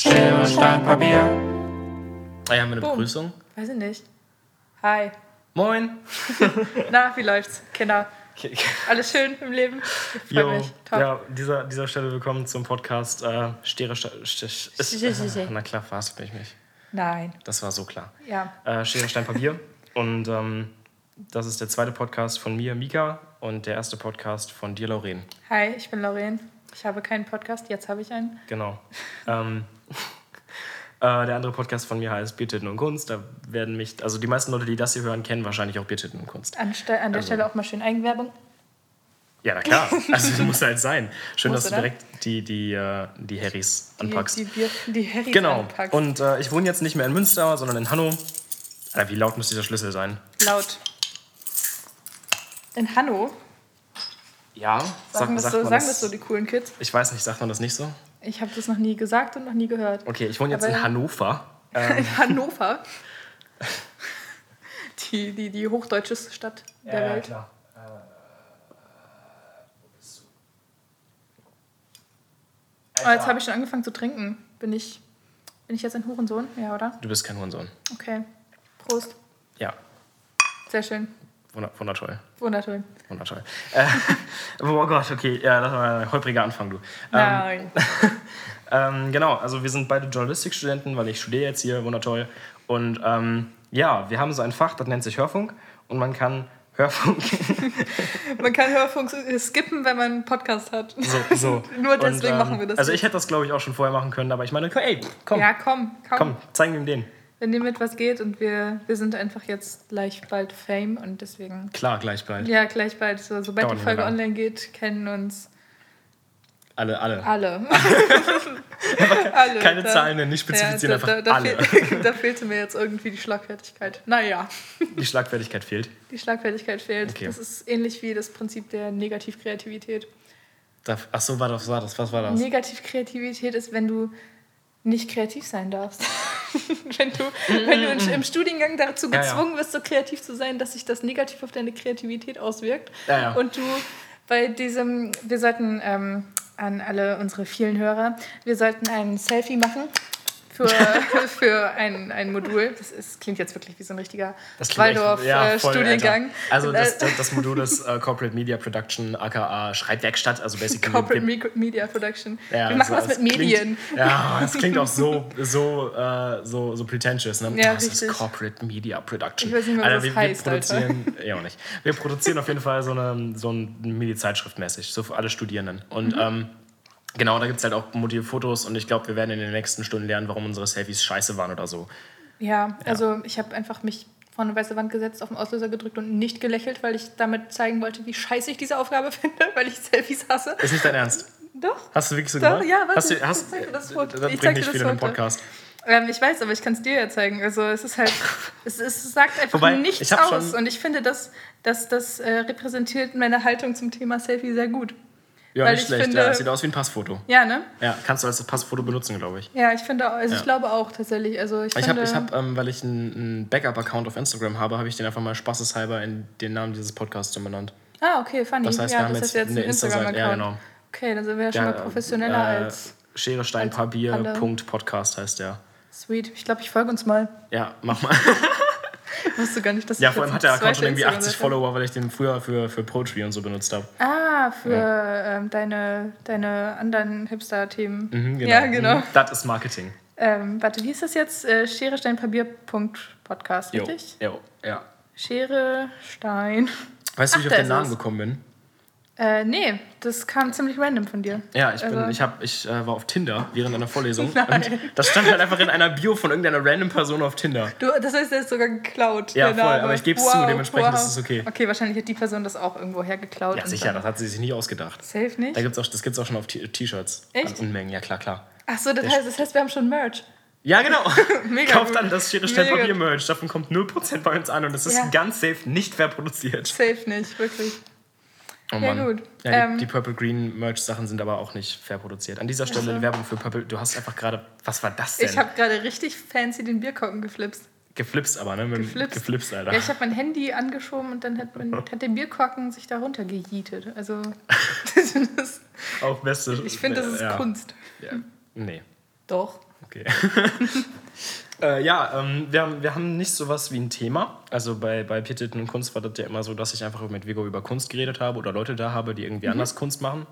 Schere, Stein, Papier. Ah, ja, haben wir eine Boom. Begrüßung? Weiß ich nicht. Hi. Moin. Na, wie läuft's? Kinder. Alles schön im Leben? Ich freue Jo, mich. Top. ja, dieser, dieser Stelle willkommen zum Podcast äh, Schere, Stein. Na klar, verhasst mich nicht. Nein. Das war so klar. Ja. Äh, Schere, Stein, Papier. Und ähm, das ist der zweite Podcast von mir, Mika, und der erste Podcast von dir, Lauren. Hi, ich bin Lauren. Ich habe keinen Podcast, jetzt habe ich einen. Genau. ähm, äh, der andere Podcast von mir heißt Biertitten und Kunst. Da werden mich, also die meisten Leute, die das hier hören, kennen wahrscheinlich auch Biertitten und Kunst. Anste an der Also- Stelle auch mal schön Eigenwerbung. Ja, na klar. Also muss halt sein. Schön, Muss, dass du direkt die, die, äh, die Harrys Die, anpackst. die, Bier, die Harrys genau. anpackst. Und äh, ich wohne jetzt nicht mehr in Münster, sondern in Hanno. Alter, wie laut muss dieser Schlüssel sein? Laut. In Hanno. Ja, Sagen, das, so, sagen das so die coolen Kids. Ich weiß nicht, sagt man das nicht so? Ich habe das noch nie gesagt und noch nie gehört. Okay, ich wohne jetzt Aber- in Hannover. In Hannover. Die, die, die hochdeutscheste Stadt der Welt. klar. Oh, jetzt habe ich schon angefangen zu trinken. Bin ich, bin ich jetzt ein Hurensohn? Ja, oder? Du bist kein Hurensohn. Okay. Prost. Ja, Sehr schön. Wunder- wundertoll. Wunderschön. Wundertoll. Äh, oh Gott, okay, ja, das war ein holpriger Anfang, du. Ähm, Nein. Ähm, genau, also wir sind beide Journalistikstudenten, weil ich studiere jetzt hier, wundertoll. Und ähm, ja, wir haben so ein Fach, das nennt sich Hörfunk. Und man kann Hörfunk. Man kann Hörfunk skippen, wenn man einen Podcast hat. so, so. Nur deswegen Und, ähm, machen wir das. Also ich hätte das, glaube ich, auch schon vorher machen können, aber ich meine, ey, komm, Ja, komm, komm. komm, zeigen wir ihm den. Wenn dir mit was geht und wir, wir sind einfach jetzt gleich bald Fame und deswegen. Klar, gleich bald. Ja, gleich bald. So, sobald Dauert die Folge online geht, kennen uns Alle, alle. alle. alle. Keine Da- Zahlen, nennen, nicht spezifizieren, ja, da, einfach da, alle. fehl, da fehlte mir jetzt irgendwie die Schlagfertigkeit. Naja, Die Schlagfertigkeit fehlt. die Schlagfertigkeit fehlt. Okay. Das ist ähnlich wie das Prinzip der Negativkreativität. Ach so, war das, war das, was war das? Negativkreativität ist, wenn du nicht kreativ sein darfst. wenn du, wenn du in, im Studiengang dazu gezwungen wirst, so kreativ zu sein, dass sich das negativ auf deine Kreativität auswirkt. Und du bei diesem, wir sollten ähm, an alle unsere vielen Hörer, wir sollten ein Selfie machen. Für, für ein, ein Modul. Das ist, klingt jetzt wirklich wie so ein richtiger Das echt- ja, Waldorf-Studiengang. Alter. Also das, das, das Modul ist äh, Corporate Media Production, aka Schreibwerkstatt, also basically Corporate Me- Media Production. Ja, wir machen so, was mit Medien. Klingt, ja, das klingt auch so, so, äh, so, so pretentious. Ne? Ja, das ist richtig. Corporate Media Production. Ich weiß nicht mehr, was das wir, heißt, wir produzieren, ja auch nicht. Wir produzieren auf jeden Fall so eine, so eine Medi-Zeitschrift mäßig, so für alle Studierenden. Und Mhm. ähm, genau, da gibt es halt auch Motivfotos und ich glaube, wir werden in den nächsten Stunden lernen, warum unsere Selfies scheiße waren oder so. Ja, also ich habe einfach mich vor eine weiße Wand gesetzt, auf den Auslöser gedrückt und nicht gelächelt, weil ich damit zeigen wollte, wie scheiße ich diese Aufgabe finde, weil ich Selfies hasse. Ist nicht dein Ernst? Doch. Hast du wirklich so Doch, gemacht? ja, warte, hast du, ich hast, zeig dir das Foto. Das Ich bringt zeig dir nicht das viel in den Foto. Podcast. Ähm, ich weiß, aber ich kann es dir ja zeigen. Also es ist halt, es, es sagt einfach Wobei, nichts ich aus. Und ich finde, das, das, das äh, repräsentiert meine Haltung zum Thema Selfie sehr gut. Ja, Weil nicht ich schlecht. finde- ja, sieht aus wie ein Passfoto. Ja, ne? Ja, kannst du als Passfoto benutzen, glaube ich. Ja, ich finde, also Ja. ich glaube auch tatsächlich. Also ich, Ich habe, ich hab, ähm, weil ich einen, Backup-Account auf Instagram habe, habe ich den einfach mal spaßeshalber in den Namen dieses Podcasts umbenannt. Ah, okay, funny. Das heißt, ja, wir haben das jetzt jetzt ein eine. Instagram-Account. Ja, genau. Okay, dann sind wir ja schon mal professioneller äh, als Schere, Stein, Papier. Punkt, Podcast heißt der. Sweet. Ich glaube, ich folge uns mal. Ja, mach mal. Ich wusste gar nicht, dass ja, ich vor allem hat der Account schon irgendwie 80 Instagram-Seite- Follower, weil ich den früher für, für Poetry und so benutzt habe. Ah, für ähm, deine, deine anderen Hipster-Themen. Mhm, Ja, genau. Mhm, Das ist Marketing. Ähm, warte, wie ist das jetzt? Äh, Schere, Stein, Papier, Punkt, Podcast, Jo, richtig? jo, ja. Schere, Stein. Weißt du, wie ich Ach, auf da den Namen gekommen bin? Äh, nee, das kam ziemlich random von dir. Ja, ich, bin, Also- ich, hab, ich äh, war auf Tinder während einer Vorlesung. Nein. Und das stand halt einfach in einer Bio von irgendeiner random Person auf Tinder. Du, das heißt, der ist sogar geklaut. Ja, voll, aber ich geb's zu, dementsprechend ist es okay. Okay, wahrscheinlich hat die Person das auch irgendwo hergeklaut. Ja, sicher, das hat sie sich nie ausgedacht. Safe nicht? Da gibt's auch, das gibt es auch schon auf T-Shirts. Echt? An Unmengen, ja klar, klar. Ach so, das heißt, das heißt, wir haben schon Merch. Ja, genau. Mega Kauft dann das Schere, Stein. Papier Merch. Davon kommt 0% bei uns an und es ist Ja. ganz safe nicht fair produziert. Safe nicht, wirklich. Oh Ja, Mann. gut. Ja, die, Ähm, die Purple Green Merch Sachen sind aber auch nicht fair produziert. An dieser Stelle Also. Werbung für Purple. Du hast einfach gerade, was war das denn? Ich habe gerade richtig fancy den Bierkorken geflipst. geflipst aber, ne? Mit Geflipst. geflipst Alter. Ja, ich habe mein Handy angeschoben und dann hat, man, hat der Bierkorken sich da runtergejietet. Also, das, auch beste. ich finde, das ist ja. Kunst. Ja. Nee. Doch. Okay. Äh, ja, ähm, wir, haben, wir haben nicht sowas wie ein Thema. Also bei, bei Pieteten und Kunst war das ja immer so, dass ich einfach mit Vigo über Kunst geredet habe oder Leute da habe, die irgendwie Mhm. anders Kunst machen.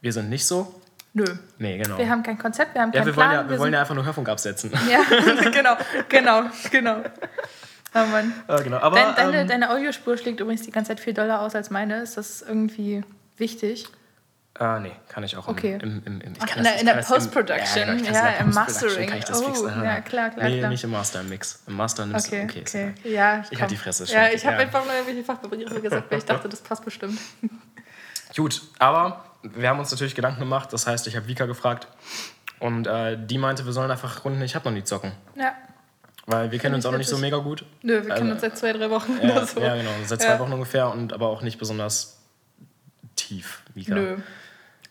Wir sind nicht so. Nö. Nee, genau. Wir haben kein Konzept, wir haben ja, keinen wir wollen Plan. ja, wir wollen ja einfach nur Hörfunk absetzen. ja, genau, genau, genau. Oh Mann. äh, genau. Aber Dein, deine, ähm, deine Audiospur schlägt übrigens die ganze Zeit viel doller aus als meine. Ist das irgendwie wichtig? Äh, nee, kann ich auch Okay. im, im, im ich Ach, in das- der- ich in der im- Post-Production, Ja, ich ja, im Mastering. Kann ich das Oh, fixen. Ah. ja, klar, klar, Nee, klar. nicht im Master, im Mix. Im Master nimmst Okay, du. Okay, okay. Ja, Ich komm. halt die Fresse, Ja, schon. ich habe Ja. einfach nur irgendwelche Fachbegriffe gesagt, weil ich dachte, das passt bestimmt. Gut, aber wir haben uns natürlich Gedanken gemacht. Das heißt, ich habe Vika gefragt und äh, die meinte, wir sollen einfach Runden Ich hab noch nie zocken. Ja. Weil wir kennen uns ich auch noch nicht so mega gut. Nö, wir kennen Also, uns seit zwei, drei Wochen Ja, oder so. ja genau, seit zwei Ja. Wochen ungefähr und aber auch nicht besonders tief. Vika. Nö.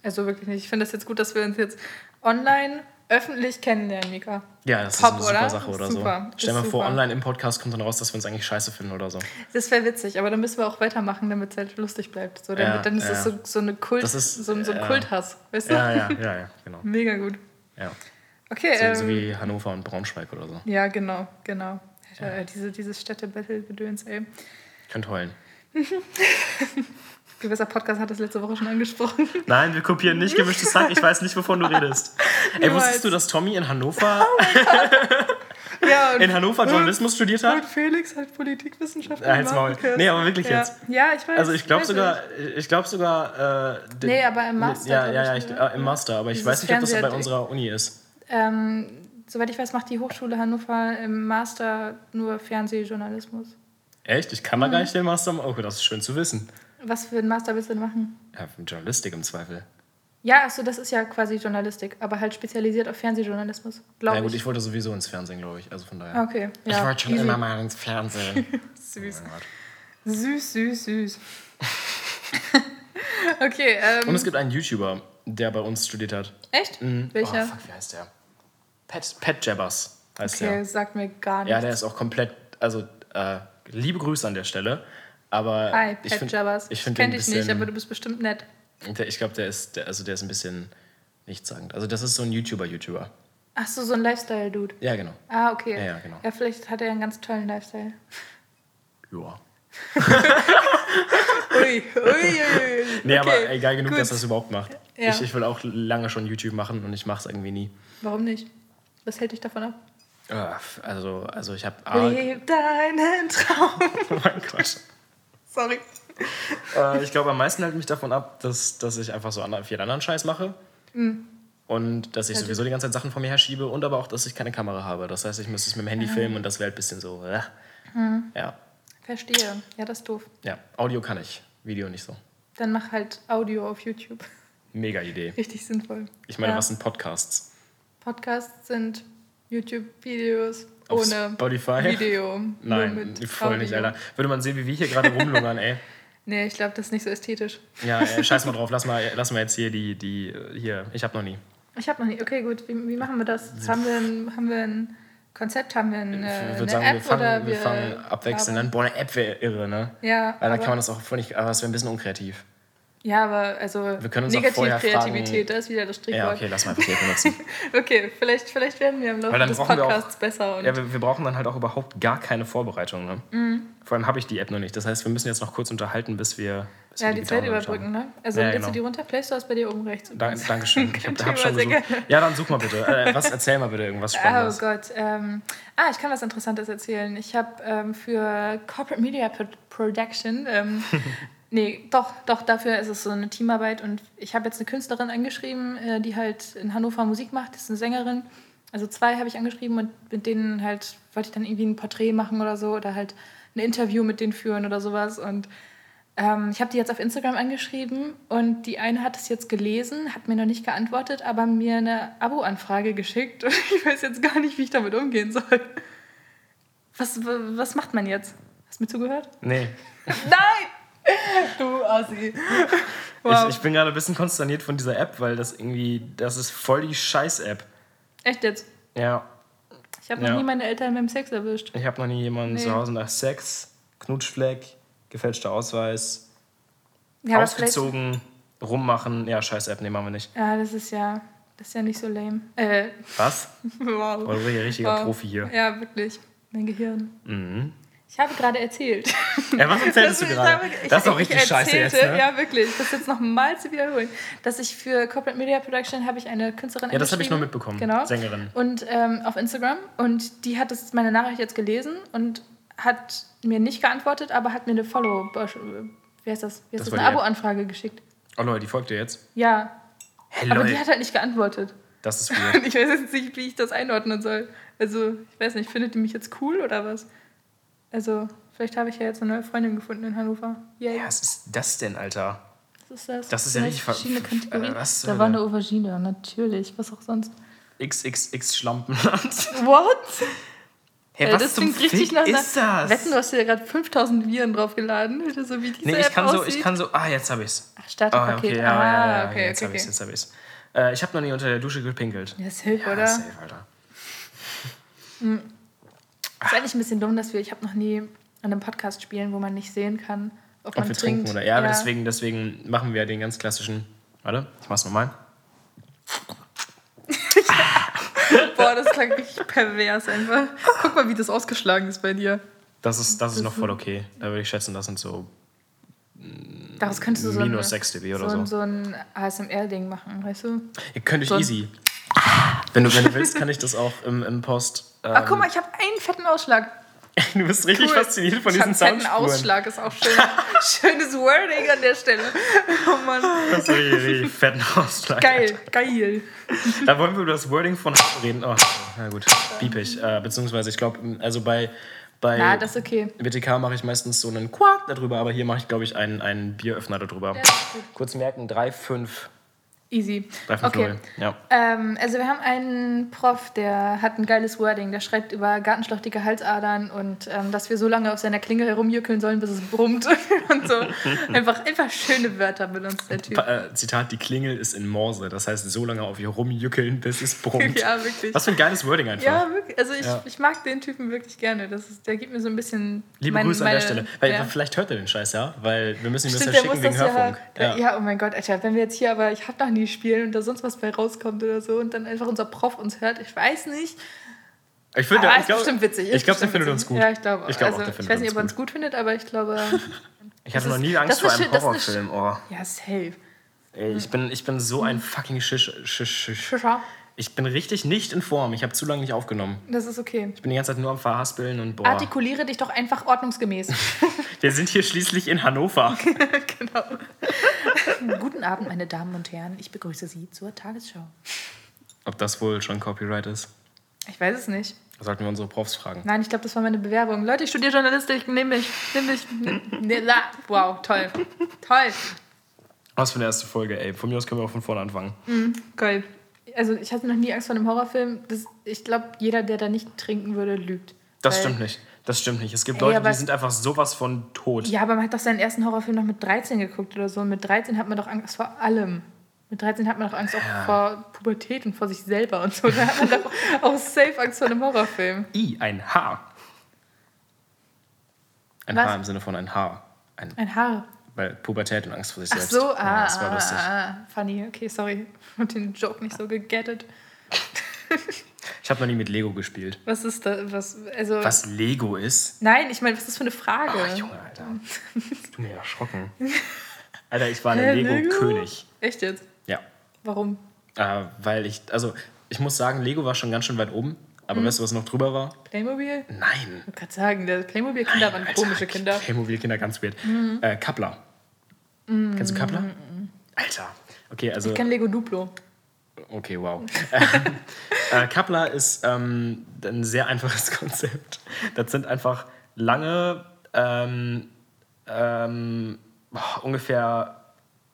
Also wirklich nicht. Ich finde es jetzt gut, dass wir uns jetzt online öffentlich kennenlernen, Mika. Ja, das Top, ist eine super oder? Sache oder Super. so. Stell dir mal vor, online im Podcast kommt dann raus, dass wir uns eigentlich scheiße finden oder so. Das wäre witzig, aber dann müssen wir auch weitermachen, damit es halt lustig bleibt. So, damit, Ja, dann ist es ja. so, so eine Kult, Das ist- so, ein- so ein ja. Kulthass. Weißt du? Ja, ja, ja, ja, genau. Mega gut. Ja. Okay, So, ähm, so wie Hannover und Braunschweig oder so. ja, genau, genau. Alter, diese, dieses Städte-Battle-Gedöns, ey. Könnt heulen. Gewisser Podcast hat das letzte Woche schon angesprochen. Nein, wir kopieren nicht gemischtes Hack. Ich weiß nicht, wovon du redest. Ey, Niemals. wusstest du, dass Tommy in Hannover, ja, und, in Hannover Journalismus studiert und hat? Felix hat Politikwissenschaften Ja, gemacht. Maul. Nee, aber wirklich ja. jetzt. Ja, ich weiß. Also ich glaube sogar, ich glaube sogar. Äh, Nee, aber im Master, Ja, glaub ja, ich, ja, ich, ne? äh, im Master. Aber ich Dieses weiß nicht, ob das bei unserer Uni ist. Ähm, soweit ich weiß, macht die Hochschule Hannover im Master nur Fernsehjournalismus. Echt? Ich kann da gar nicht den Master machen. Oh, das ist schön zu wissen. Was für einen Master willst du denn machen? Ja, Journalistik im Zweifel. Ja, achso, das ist ja quasi Journalistik, aber halt spezialisiert auf Fernsehjournalismus, glaube Ja ich. gut, ich wollte sowieso ins Fernsehen, glaube ich. Also von daher. Okay, ja. ich wollte schon easy. immer mal ins Fernsehen. Süß. Oh Gott. Süß, süß, süß. okay, ähm, Und es gibt einen YouTuber, der bei uns studiert hat. echt? Mhm. Welcher? Oh, fuck, wie heißt der? Pat, Pat Jabbers heißt okay, der. sagt mir gar nichts. Ja, der ist auch komplett, also äh, liebe Grüße an der Stelle. Aber Hi, ich find, ich Ich finde kenn den ein dich nicht, aber du bist bestimmt nett. der, ich glaube, der ist, der, also der ist ein bisschen nichtssagend. Also das ist so ein YouTuber-YouTuber. Ach so, so ein Lifestyle-Dude. Ja, genau. Ah, okay. Ja, ja, genau. Ja, vielleicht hat er einen ganz tollen Lifestyle. Ja. Ui, ui, ui. Nee, aber Okay, egal genug, gut. dass er es überhaupt macht. Ja. Ich, ich will auch lange schon YouTube machen und ich mache es irgendwie nie. Warum nicht? Was hält dich davon ab? Äh, Also, also ich habe... Ah, Leb deinen Traum. oh mein Gott. Sorry. Äh, ich glaube, am meisten hält mich davon ab, dass, dass ich einfach so anderen, viel anderen Scheiß mache. Mhm. Und dass ich sowieso die ganze Zeit Sachen von mir herschiebe und aber auch, dass ich keine Kamera habe. Das heißt, ich müsste es mit dem Handy filmen und das wäre halt ein bisschen so. Äh. Mhm. Ja. Verstehe. Ja, das ist doof. ja, Audio kann ich, Video nicht so. Dann mach halt Audio auf YouTube. Mega Idee. Richtig sinnvoll. Ich meine, Ja. was sind Podcasts? Podcasts sind YouTube-Videos Auf ohne Spotify? Video. Nein, mit voll nicht. Alter. Würde man sehen, wie wir hier gerade rumlungern, ey. Nee, ich glaube, das ist nicht so ästhetisch. Ja, ey, scheiß mal drauf. Lass mal, lass mal jetzt hier die, die, äh, hier, ich hab noch nie. Ich habe noch nie. Okay, gut. Wie, wie machen wir das? Haben wir ein, haben wir ein Konzept? Haben wir eine, Ich eine würde sagen, App wir fangen, oder wir fangen abwechselnd an. Boah, eine App wäre irre, ne? Ja, Weil dann kann man das auch voll nicht, aber es wäre ein bisschen unkreativ. Ja, aber also Wir können uns auch vorher Negativ-Kreativität, fragen- das ist wieder das Ja, Stichwort. okay, lass mal einfach die App benutzen. Okay, vielleicht, vielleicht werden wir im Laufe des wir auch- Podcasts besser. Ja, wir, wir brauchen dann halt auch überhaupt gar keine Vorbereitung. Ne? Mhm. Vor allem habe ich die App noch nicht. Das heißt, wir müssen jetzt noch kurz unterhalten, bis wir. Bis ja, wir die gedownloadet Zeit überbrücken, haben. ne? Also Ja, genau. du die runter? Play Store ist bei dir oben rechts. Da, Dankeschön. Ich habe hab schon gesucht. Ja, dann such mal bitte. Äh, was erzähl mal bitte irgendwas Oh Spannendes. Gott. Ähm, ah, ich kann was Interessantes erzählen. Ich habe ähm, für Corporate Media Pro Production, ähm, nee, doch, doch, dafür ist es so eine Teamarbeit und ich habe jetzt eine Künstlerin angeschrieben, äh, die halt in Hannover Musik macht, das ist eine Sängerin. Also zwei habe ich angeschrieben und mit denen halt wollte ich dann irgendwie ein Porträt machen oder so oder halt ein Interview mit denen führen oder sowas und ähm, ich habe die jetzt auf Instagram angeschrieben und die eine hat es jetzt gelesen, hat mir noch nicht geantwortet, aber mir eine Abo-Anfrage geschickt und ich weiß jetzt gar nicht, wie ich damit umgehen soll. Was, was macht man jetzt? Hast du mir zugehört? Nee. Nein! Du Assi. Wow. Ich, ich bin gerade ein bisschen konsterniert von dieser App, weil das irgendwie. Das ist voll die Scheiß-App. Echt jetzt? Ja. Ich habe noch Ja. nie meine Eltern beim Sex erwischt. Ich habe noch nie jemanden Nee. zu Hause nach Sex, Knutschfleck, gefälschter Ja, Ausweis, vielleicht- ausgezogen, rummachen. Ja, Scheiß-App, nee, machen wir nicht. Ja, das ist ja. Das ist ja nicht so lame. Äh, Was? wow. Oh, du bist ja richtiger wow. Profi hier. Ja, wirklich. Mein Gehirn. Mhm. Ich habe gerade erzählt. Ja, was erzählst du Das- gerade? ich- Das ist auch ich richtig scheiße jetzt, erzählte- ne? Ja, wirklich. Das jetzt nochmal zu wiederholen. Dass ich für Corporate Media Production habe ich eine Künstlerin Ja, das habe ich nur mitbekommen. Genau. Sängerin. Und ähm, auf Instagram. Und die hat das, meine Nachricht jetzt gelesen und hat mir nicht geantwortet, aber hat mir eine Follow... Wie heißt das? Wie heißt Das das? Eine. Abo-Anfrage geschickt. Oh Leute, die folgt dir jetzt. Ja. Hey, Aber die hat halt nicht geantwortet. Das ist weird. Ich weiß jetzt nicht, wie ich das einordnen soll. Also, ich weiß nicht, findet die mich jetzt cool oder was? Also, vielleicht habe ich ja jetzt eine neue Freundin gefunden in Hannover. Yay. Ja, was ist das denn, Alter? Was ist das? Das ist sind ja richtig ver- verschiedene Kategorien. äh, was da war eine Aubergine, natürlich. Was auch sonst. XXX-Schlampenland. What? Hey, Ey, was das klingt richtig nach einer- ist das? Wetten, du hast dir gerade 5000 Viren draufgeladen. So wie diese nee, ich App kann, so, aussieht. ich kann so. Ah, jetzt habe ich's. Ach, Ah, Starterpaket. okay, ja, ah, ja, ja, ja, okay, jetzt okay, habe ich's, okay. jetzt habe ich's. Äh, ich habe noch nie unter der Dusche gepinkelt. Ja, safe, Ja, oder? safe, Alter. Ist eigentlich ein bisschen dumm, dass wir, ich habe noch nie an einem Podcast spielen, wo man nicht sehen kann, ob Ob man wir trinkt. trinken oder. Ja, aber deswegen, deswegen machen wir den ganz klassischen. Warte, ich mach's nochmal. Boah, das klang richtig pervers einfach. Guck mal, wie das ausgeschlagen ist bei dir. Das ist, das ist noch voll okay. Da würde ich schätzen, das sind so Daraus könntest du so minus ein, 6 dB oder so, so. ein, so ein ASMR-Ding machen, weißt du? Ihr könnt euch so easy. Wenn du, wenn du willst, kann ich das auch im, im Post. Ähm, Ah, guck mal, ich habe einen fetten Ausschlag. du bist richtig Cool. fasziniert von ich diesen einen fetten Soundspuren. Ausschlag, ist auch schön. Schönes Wording an der Stelle. Oh Mann. Das ist richtig, richtig fetten Ausschlag. Geil, geil. Da wollen wir über das Wording von reden. Oh, na gut, piep ich. Äh, beziehungsweise, ich glaube, also bei, bei Na, das ist okay. WTK mache ich meistens so einen Quark darüber, aber hier mache ich, glaube ich, einen, einen Bieröffner darüber. Kurz merken, 3, 5, Easy. 3, 5, Okay. 0. Ja. Ähm, also wir haben einen Prof, der hat ein geiles Wording. Der schreibt über gartenschlachtige Halsadern und ähm, dass wir so lange auf seiner Klinge herumjuckeln sollen, bis es brummt und so. Einfach, einfach schöne Wörter benutzt der Typ. Äh, Zitat, die Klingel ist in Morse. Das heißt, so lange auf ihr rumjückeln, bis es brummt. Ja, wirklich. Was für ein geiles Wording einfach. Ja, wirklich. Also ich, Ja. ich mag den Typen wirklich gerne. Das ist, der gibt mir so ein bisschen. Liebe mein- Grüße an der meine- Stelle. Weil ja. vielleicht hört er den Scheiß, ja? Weil wir müssen ihm Stimmt, das ja schicken wegen ja, Hörfunk. ja. oh mein Gott, Alter, wenn wir jetzt hier aber ich hab noch nie spielen und da sonst was bei rauskommt oder so und dann einfach unser Prof uns hört, ich weiß nicht. Ich finde, ich ist glaube, bestimmt witzig. ich ist glaube, der findet uns witzig. gut. Ja, ich glaube. Ich glaube auch, also, ich weiß nicht, ob er uns uns gut findet, aber ich glaube. Ich hatte noch nie Angst vor einem Horrorfilm. Oh. Ja, safe. Ey, ich, bin, ich bin so ein fucking Schisch. Schisch, Schisch. Schischa. Ich bin richtig nicht in Form. Ich habe zu lange nicht aufgenommen. Das ist okay. Ich bin die ganze Zeit nur am Verhaspeln und boah. Artikuliere dich doch einfach ordnungsgemäß. Wir sind hier schließlich in Hannover. genau. Guten Abend, meine Damen und Herren. Ich begrüße Sie zur Tagesschau. Ob das wohl schon Copyright ist? Ich weiß es nicht. Sollten wir unsere Profs fragen. Nein, ich glaube, das war meine Bewerbung. Leute, ich studiere Journalistik. Nimm mich. Nimm mich. La. Wow, toll. Toll. Was für eine erste Folge, ey. Von mir aus können wir auch von vorne anfangen. Geil. Also, ich hatte noch nie Angst vor einem Horrorfilm. Das, ich glaube, jeder, der da nicht trinken würde, lügt. Das stimmt nicht. Das stimmt nicht. Es gibt Leute, aber- die sind einfach sowas von tot. Ja, aber man hat doch seinen ersten Horrorfilm noch mit 13 geguckt oder so. Und mit 13 hat man doch Angst vor allem. Mit 13 hat man doch Angst auch vor Pubertät und vor sich selber und so. Da hat man doch auch safe Angst vor einem Horrorfilm. I, ein Haar. Ein Was? Haar im Sinne von ein Haar. Ein, Ein Haar. Weil Pubertät und Angst vor sich Ach selbst. so, ja, ah, das war ah, lustig. ah, funny. Okay, sorry. Und den Joke nicht so gegettet. Ich habe noch nie mit Lego gespielt. Was ist da? Was, also, Was Lego ist? Nein, ich meine, was ist das für eine Frage? Ach, Junge, Alter. Du mir erschrocken. Alter, ich war der Lego? Lego-König. Echt jetzt? Ja. Warum? Äh, weil ich, also, ich muss sagen, Lego war schon ganz schön weit oben. Aber Mhm. weißt du, was noch drüber war? Playmobil? Nein. Ich wollte gerade sagen, der Playmobil-Kinder waren komische Kinder. Playmobil-Kinder, ganz weird. Äh, Kappler. Kennst du Kappler? Alter. Okay, also. Ich kenne Lego Duplo. Okay, wow. äh, Kappler ist ähm, ein sehr einfaches Konzept. Das sind einfach lange, ähm, ähm, boah, ungefähr.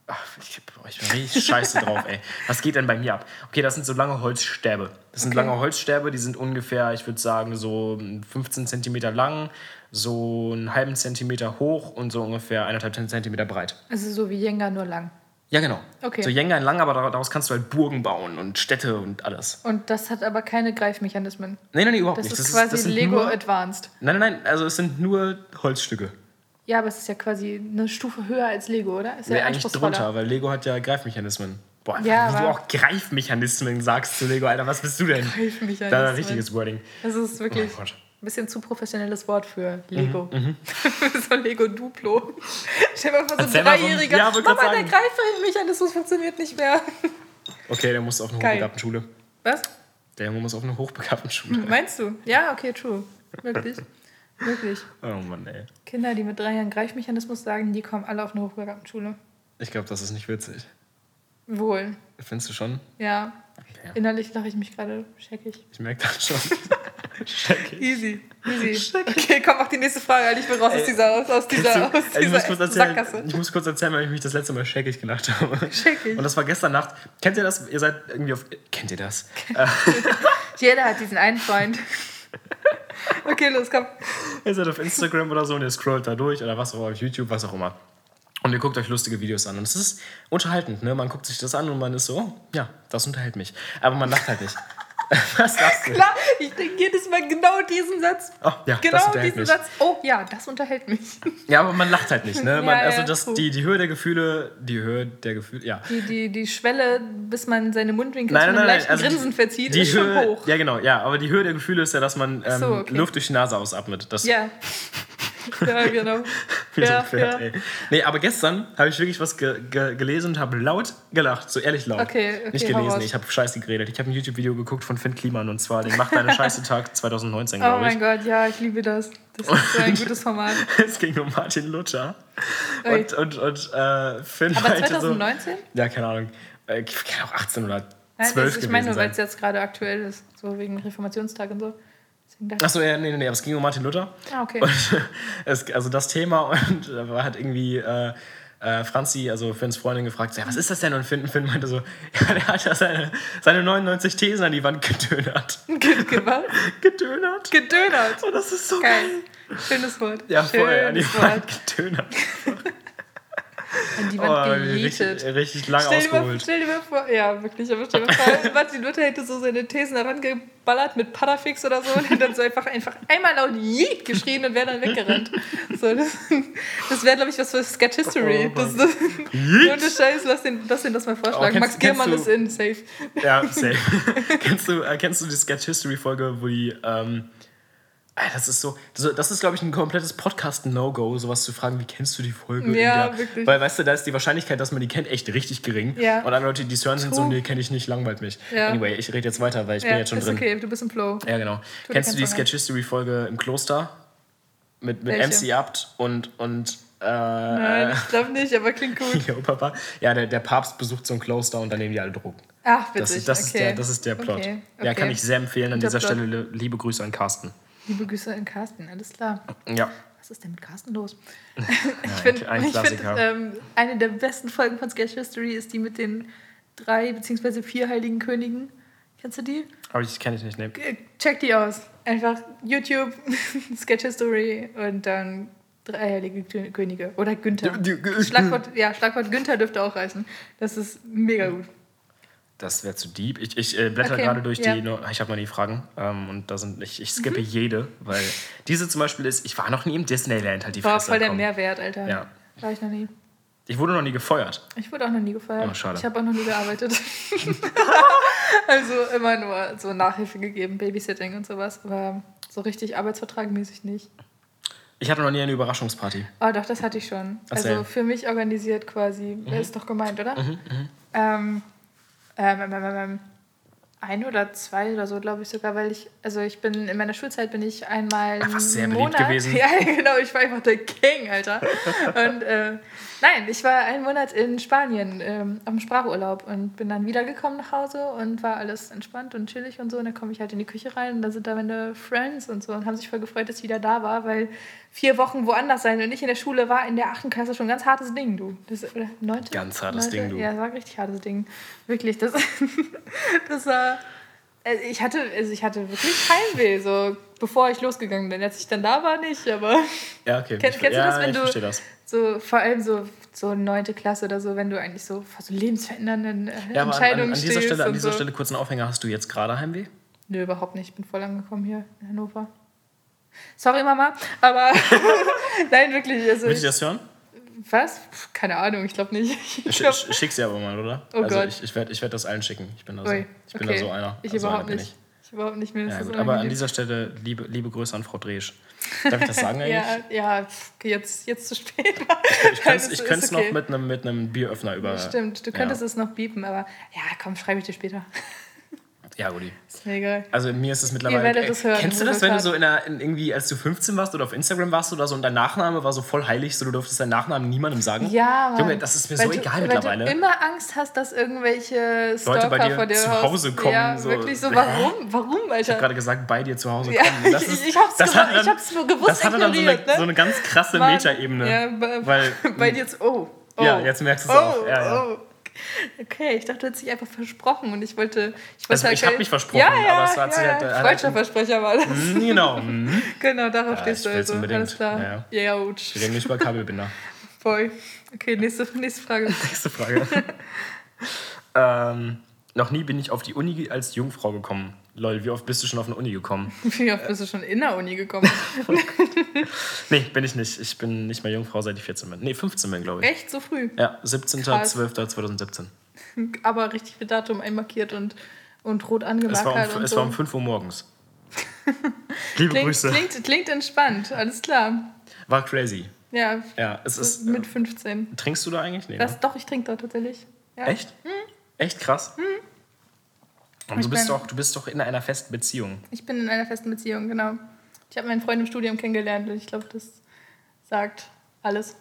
Ach, ich bin richtig scheiße drauf, ey. Was geht denn bei mir ab? Okay, das sind so lange Holzstäbe. Das sind Okay. lange Holzstäbe, die sind ungefähr, ich würde sagen, so 15 Zentimeter lang, so einen halben Zentimeter hoch und so ungefähr eineinhalb Zentimeter breit. Also so wie Jenga, nur lang. Ja, genau. Okay. So Jenga in lang, aber daraus kannst du halt Burgen bauen und Städte und alles. Und das hat aber keine Greifmechanismen. Nein, nein, überhaupt Das nicht. ist quasi das sind Lego Nur, Advanced. nein, nein, nein, also es sind nur Holzstücke. Ja, aber es ist ja quasi eine Stufe höher als Lego, oder? Ist ja Nee, eigentlich anspruchsvoller. drunter, weil Lego hat ja Greifmechanismen. Boah, Ja, wie du auch Greifmechanismen sagst zu Lego, Alter, was bist du denn? Greifmechanismen. Da richtiges Wording. Das ist wirklich Oh Gott. Ein bisschen zu professionelles Wort für Lego. Mhm, so Lego Duplo. Stell mal vor, so Erzähl ein mal Dreijähriger. Ja, wollte grad Mama, der. Greifmechanismus funktioniert nicht mehr. Okay, der muss auf eine Geil. hochbegabten Schule. Was? Der Junge muss auf eine hochbegabten Schule. Meinst du? Ja, okay, true. Wirklich. Wirklich. Oh Mann, ey. Kinder, die mit drei Jahren Greifmechanismus sagen, die kommen alle auf eine hochbegabten Schule. Ich glaube, das ist nicht witzig. Wohl. Findest du schon? Ja. Ja. Innerlich lache ich mich gerade scheckig. Ich merke das schon. Scheckig. Easy, easy. Okay, komm, mach die nächste Frage. Ich bin raus aus dieser, aus, aus dieser, du, aus ey, ich, muss dieser kurz erzählen, Sackgasse. ich muss kurz erzählen, weil ich mich das letzte Mal scheckig gelacht habe. Scheckig. Und das war gestern Nacht. Kennt ihr das? Ihr seid irgendwie auf. Kennt ihr das? Jeder hat diesen einen Freund. Okay, los, komm. Ihr seid auf Instagram oder so und ihr scrollt da durch oder was auch immer, auf YouTube, was auch immer. Und ihr guckt euch lustige Videos an. Und es ist unterhaltend, ne? Man guckt sich das an und man ist so, oh, ja, das unterhält mich. Aber man lacht halt nicht. was sagst du? Klar, ich denke jedes Mal genau diesen Satz. Oh, ja, das genau unterhält diesen mich. Satz. Oh ja, das unterhält mich. Ja, aber man lacht halt nicht, ne? Ja, Man, also ja, das, true. die, die Höhe der Gefühle, die Höhe der Gefühle, ja. Die, die, die Schwelle, bis man seine Mundwinkel Nein, zu einem nein, leichten also Grinsen die- verzieht, Die ist schon Höhe, hoch. ja genau, ja, aber die Höhe der Gefühle ist ja, dass man ähm, so, okay. Luft durch die Nase ausatmet. Das Ja. Ja, genau. Wie so ja, ein Pferd, ja. ey. Nee, aber gestern habe ich wirklich was ge ge gelesen und habe laut gelacht, so ehrlich laut. Okay, okay, Nicht gelesen, ich habe Scheiße geredet. Ich habe ein YouTube-Video geguckt von Finn Kliman und zwar, den macht deine Scheiße Tag 2019, Oh glaube ich. mein Gott, ja, ich liebe das. Das ist so ein gutes Format. Es ging um Martin Luther. Ui. Und, und, und äh, Finn Aber meinte 2019? so. Ja, keine Ahnung. Äh, kann auch 18 oder 12 Nein, das, ich meine nur, weil es jetzt gerade aktuell ist. So wegen Reformationstag und so. Achso, ja, nee, nee, nee, aber es ging um Martin Luther. ah, okay. Und es, also das Thema und da war halt irgendwie äh, äh, Franzi, also Finns Freundin, gefragt, ja, was ist das denn? Und Finn, Finn meinte so, ja, der hat ja seine, seine 99 Thesen an die Wand gedönert. Ge- ge- was? gedönert? Gedönert. Und das ist so geil. Geil. Schönes Wort. Ja, voll, an die Schönes Wand Wort. gedönert. An die Oh, Wand richtig, gejätet. richtig lang Stell dir, mal, ausgeholt. stell dir mal vor, ja, wirklich, aber stell dir mal vor, Martin Luther hätte so seine Thesen herangeballert mit Parafix oder so und hätte dann so einfach, einfach einmal laut Yeet geschrien und wäre dann weggerannt. So, das das wäre, glaube ich, was für Sketch History. Oh das, das, ohne Scheiß, lass den, lass den das mal vorschlagen. Oh, kennst- Max Giermann ist in, safe. Ja, safe. kennst, du, äh, kennst du die Sketch History Folge, wo die. Ähm, das ist so. Das, das ist, glaube ich, ein komplettes Podcast-No-Go, sowas zu fragen, wie kennst du die Folge? Ja, der, wirklich. Weil, weißt du, da ist die Wahrscheinlichkeit, dass man die kennt, echt richtig gering. Ja. Und andere Leute, die es hören, sind so, nee, kenne ich nicht, langweilt mich. Ja. Anyway, ich rede jetzt weiter, weil ich Ja, bin jetzt schon ist drin. okay, du bist im Flow. Ja, genau. dir Kennst du die keinen Song Sketch History Folge im Kloster? Mit, mit Welche? MC Abt und. und äh, Nein, ich glaube nicht, aber klingt gut. Jo, Papa. Ja, der, der Papst besucht so ein Kloster und dann nehmen die alle Drogen. Ach, Das, witzig. das, ist, okay. der, das ist der Plot. Okay, Ja, okay. kann ich sehr empfehlen. An dieser Plot. Stelle liebe Grüße an Carsten. Liebe Grüße an Carsten, alles klar. Ja. Was ist denn mit Carsten los? Ja, Ich finde, ein find, ähm, eine der besten Folgen von Sketch History ist die mit den drei bzw. vier heiligen Königen. Kennst du die? Aber ich kenne ich nicht. Ne? Check die aus. Einfach YouTube, Sketch History und dann drei heilige Kö- Könige. Oder Günther. Schlagwort, ja, Schlagwort Günther dürfte auch reißen. Das ist mega gut. Das wäre zu deep. Ich, ich äh, blätter Okay, gerade durch ja. die. Ich habe noch die Fragen. Ähm, und da sind, ich, ich skippe Mhm. jede, weil diese zum Beispiel ist. Ich war noch nie im Disneyland, halt die War Fresse. voll der. Mehrwert, Alter. Ja. War ich noch nie. Ich wurde noch nie gefeuert. Ich wurde auch noch nie gefeuert. Oh, schade. Ich habe auch noch nie gearbeitet. also immer nur so Nachhilfe gegeben, Babysitting und sowas. Aber so richtig arbeitsvertragmäßig nicht. Ich hatte noch nie eine Überraschungsparty. Oh, doch, das hatte ich schon. Erzähl. Also für mich organisiert quasi. Wer ist doch gemeint, oder? Mhm, Ähm, ähm, ähm, ähm, ähm, ein oder zwei oder so, glaube ich sogar, weil ich, also ich bin, in meiner Schulzeit bin ich einmal Einfach sehr beliebt Monat, gewesen. Ja, genau, ich war einfach der King, Alter. Und äh, nein, ich war einen Monat in Spanien ähm, auf dem Sprachurlaub und bin dann wiedergekommen nach Hause und war alles entspannt und chillig und so. Und dann komme ich halt in die Küche rein und da sind da meine Friends und so und haben sich voll gefreut, dass ich wieder da war, weil vier Wochen woanders sein und nicht in der Schule war in der achten Klasse schon ein ganz hartes Ding, du. Das, oder neunte? Ganz hartes Neunte? Ding, du. Ja, das war ein richtig hartes Ding. Wirklich, das, das war. also Ich hatte, also ich hatte wirklich Heimweh, so bevor ich losgegangen bin. Als ich dann da war, nicht, aber Ja, okay. Kenn- Ich- kennst du ja, das, wenn ich du- verstehe das. So vor allem so so neunte Klasse oder so, wenn du eigentlich so vor so lebensverändernden äh, Ja, aber an, Entscheidungen an, an dieser Stelle, an dieser so. Stelle kurzen Aufhänger. Hast du jetzt gerade Heimweh? Nö, überhaupt nicht. Ich bin voll angekommen hier in Hannover. Sorry, Mama, aber nein, wirklich. Also Willst du ich, das hören? Was? Pff, keine Ahnung, ich glaube nicht. Ich Ich, glaub, ich schick sie aber mal, oder? Oh also Gott. ich, ich werde ich werd das allen schicken. Ich bin da so, ui, ich bin okay. da so einer. Ich also überhaupt einer nicht. Ich überhaupt nicht mehr. Ich. Ja. Aber an dieser Stelle liebe, liebe Grüße an Frau Dresch. Darf ich das sagen eigentlich? Ja, ja, jetzt, jetzt zu spät. Ich könnte es könnte noch mit einem, mit einem Bieröffner über. Stimmt, du könntest ja. es noch biepen, aber ja, komm, schreibe ich dir später. Ja, Rudi. Ist mir egal. Also mir ist es mittlerweile. Ihr werdet es hören, Kennst du das, wenn du so in einer, in irgendwie, als du 15 warst oder auf Instagram warst oder so und dein Nachname war so voll heilig, so du durftest deinen Nachnamen niemandem sagen? Ja, Mann. Junge, das ist mir Weil so du, egal weil mittlerweile. du immer Angst hast, dass irgendwelche Stalker bei dir vor dir zu Haus- Hause kommen, Ja, so. wirklich so. Warum? Warum, Ich habe Alter? gerade gesagt, bei dir zu Hause Ja, kommen. Das ich- ist, ich hab's das gewusst- dann, ich hab's gewusst Das hat dann so eine, ne? so eine ganz krasse. Metaebene. Ja, bei, weil, bei dir jetzt. Oh. oh. Ja, jetzt merkst du es oh, auch. Ja, ja. Oh. Okay, ich dachte, du hättest dich einfach versprochen und ich wollte. Ich, wollte Also, halt ich hab kein- mich versprochen, ja, ja, aber es hat ja, sich ja. halt- hat Falscher halt- Versprecher war das. Mhm, Genau. mhm. Genau, darauf Ja, stehst ich du also. unbedingt. Alles klar. Ja, Ja, Wir ouch. reden nicht über Kabelbinder. Voll. Okay, nächste, nächste Frage. Nächste Frage. ähm, noch nie bin ich auf die Uni als Jungfrau gekommen. Lol, wie oft bist du schon auf eine Uni gekommen? Wie oft bist du schon in der Uni gekommen? Nee, bin ich nicht. Ich bin nicht mehr Jungfrau, seit ich 14 bin. Nee, 15 bin, glaube ich. Echt so früh? Ja, Krass. 17.12.2017. Aber richtig mit Datum einmarkiert und, und rot Es war angemarkert um, und es so. war um 5 Uhr morgens. Liebe klingt, Grüße. klingt, klingt entspannt, alles klar. War crazy. Ja, Ja, es ist. mit Äh, 15. trinkst du da eigentlich? Nee, ne? Das, doch, ich trinke da tatsächlich. Ja. Echt? Echt krass? Und Ich du bist, bin- doch, du bist doch in einer festen Beziehung. Ich bin in einer festen Beziehung, genau. Ich habe meinen Freund im Studium kennengelernt und ich glaube, das sagt alles.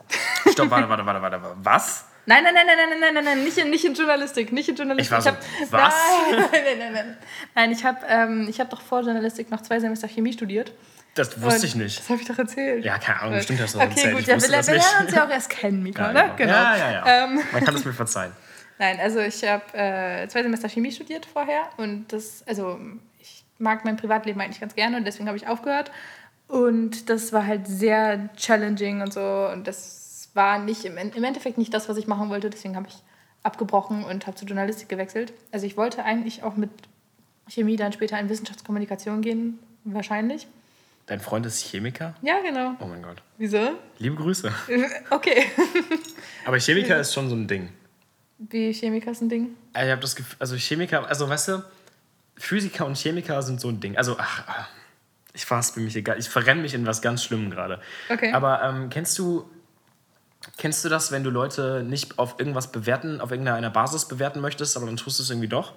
Stopp, warte, warte, warte, warte. Was? Nein, nein, nein, nein, nein, nein, nein, nein, nicht in, nicht in Journalistik, nicht in Journalistik. Ich war so, hab, was? Nein, nein, nein, nein, nein. Nein, ich habe ähm, ich hab doch vor Journalistik noch zwei Semester Chemie studiert. Das wusste Und ich nicht. Das habe ich doch erzählt. Ja, keine Ahnung, bestimmt hast du okay, erzählt. gut, Ich ja, wir, lernen uns ja auch erst kennen, Mika, ne? genau. Ja, ja, ja. Ähm, Man kann es mir verzeihen. Nein, also ich habe äh, zwei Semester Chemie studiert vorher und das, also ich mag mein Privatleben eigentlich ganz gerne und deswegen habe ich aufgehört. Und das war halt sehr challenging und so und das war nicht im, im Endeffekt nicht das, was ich machen wollte, deswegen habe ich abgebrochen und habe zur Journalistik gewechselt. Also ich wollte eigentlich auch mit Chemie dann später in Wissenschaftskommunikation gehen, wahrscheinlich. Dein Freund ist Chemiker? Ja, genau. Oh mein Gott. Wieso? Liebe Grüße. Okay. Aber Chemiker ist schon so ein Ding. Wie Chemiker ist ein Ding. Also Ich habe das Gefühl, also Chemiker, also weißt du, Physiker und Chemiker sind so ein Ding. Also, ach, ach, ich für mich egal. Ich verrenne mich in was ganz Schlimmem gerade. Okay. Aber ähm, kennst du, kennst du das, wenn du Leute nicht auf irgendwas bewerten, auf irgendeiner Basis bewerten möchtest, aber dann tust du es irgendwie doch?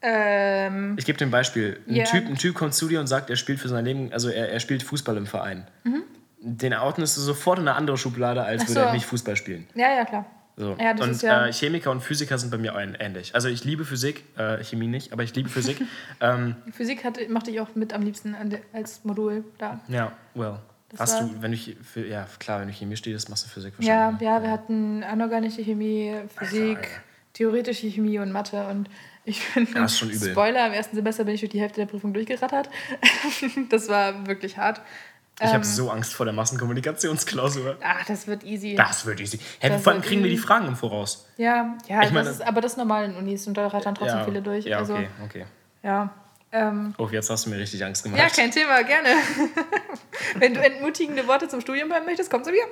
Ähm, Ich gebe dir ein Beispiel. Ein, Ja. typ, ein Typ kommt zu dir und sagt, er spielt für sein Leben, also er, er spielt Fußball im Verein. Den ordnest du sofort in eine andere Schublade, als Mhm. Ach würde so. er nicht Fußball spielen. ja, ja, klar. So. Ja, und ja- äh, Chemiker und Physiker sind bei mir ähnlich. Also ich liebe Physik, äh, Chemie nicht, aber ich liebe Physik. ähm, Physik hatte, mochte ich auch mit am liebsten als Modul da. ja, well. Das Hast du, wenn du, für, ja klar, wenn du Chemie studierst, machst du Physik Ja, wahrscheinlich. ne? ja, wir hatten anorganische Chemie, Physik, Alter, theoretische Chemie und Mathe und ich bin Ja, ist schon übel. Spoiler, im ersten Semester bin ich durch die Hälfte der Prüfung durchgerattert. das war wirklich hart. Ich Ähm. habe so Angst vor der Massenkommunikationsklausur. Ach, das wird easy. Das wird easy. Hä, Das vor allem kriegen wir die easy. Fragen im Voraus. Ja, ja, Ich meine- das ist, aber das ist normal in Unis und da rattern trotzdem ja, viele durch. Ja, also, okay, okay. ja. Ähm, Oh, jetzt hast du mir richtig Angst gemacht. ja, kein Thema, gerne. Wenn du entmutigende Worte zum Studium hören möchtest, komm zu mir.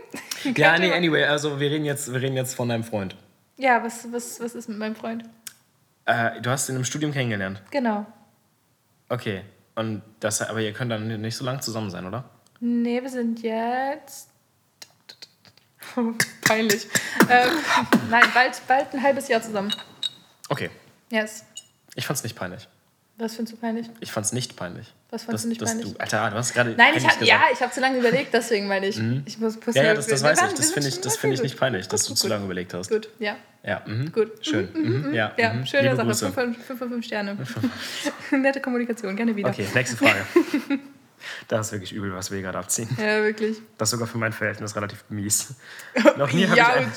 Ja, nee, Thema. anyway, also wir reden jetzt, wir reden jetzt von deinem Freund. Ja, was, was, was ist mit meinem Freund? Äh, du hast ihn im Studium kennengelernt. Genau. Okay. Und das, aber ihr könnt dann nicht so lange zusammen sein, oder? Nee, wir sind jetzt. Peinlich. ähm, nein, bald, bald ein halbes Jahr zusammen. Okay. Yes. Ich fand's nicht peinlich. Was findest du peinlich? Ich fand's nicht peinlich. Was fandst dass, du nicht peinlich? Du, Alter, du hast gerade Nein, ich hab, ja, gesagt. ich habe zu lange überlegt, deswegen meine ich. Ich muss Pussy Ja, ja, das, das weiß ich. Das finde ich, das finde ich gut. nicht peinlich, dass Gut, du gut, zu gut. lange überlegt hast. Gut, ja. Ja, mhm. Gut. Schön. Mhm. Ja, Ja, mhm. schöne Sache. Grüße. 5 von 5 Sterne. Nette Kommunikation, gerne wieder. Okay, nächste Frage. das ist wirklich übel, was wir hier gerade abziehen. Ja, wirklich. Das ist sogar für mein Verhältnis relativ mies. Noch nie habe ich, ein,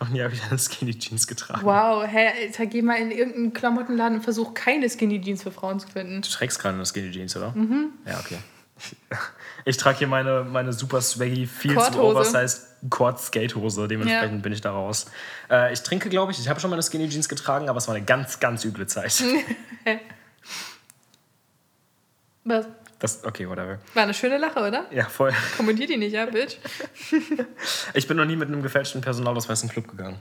noch nie hab ich eine Skinny Jeans getragen. Wow, hä, Alter, geh mal in irgendeinen Klamottenladen und versuch keine Skinny Jeans für Frauen zu finden. Du trägst gerade eine Skinny Jeans, oder? Mhm. Ja, okay. Ich trage hier meine, meine super swaggy, viel zu oversized Cord Skatehose. Dementsprechend Ja. bin ich da raus. Äh, ich trinke, glaube ich, ich habe schon mal eine Skinny Jeans getragen, aber es war eine ganz, ganz üble Zeit. Was? Das, okay, whatever. War eine schöne Lache, oder? Ja, voll. Kommentiert die nicht, ja, Bitch? Ich bin noch nie mit einem gefälschten Personalausweis in den Club gegangen.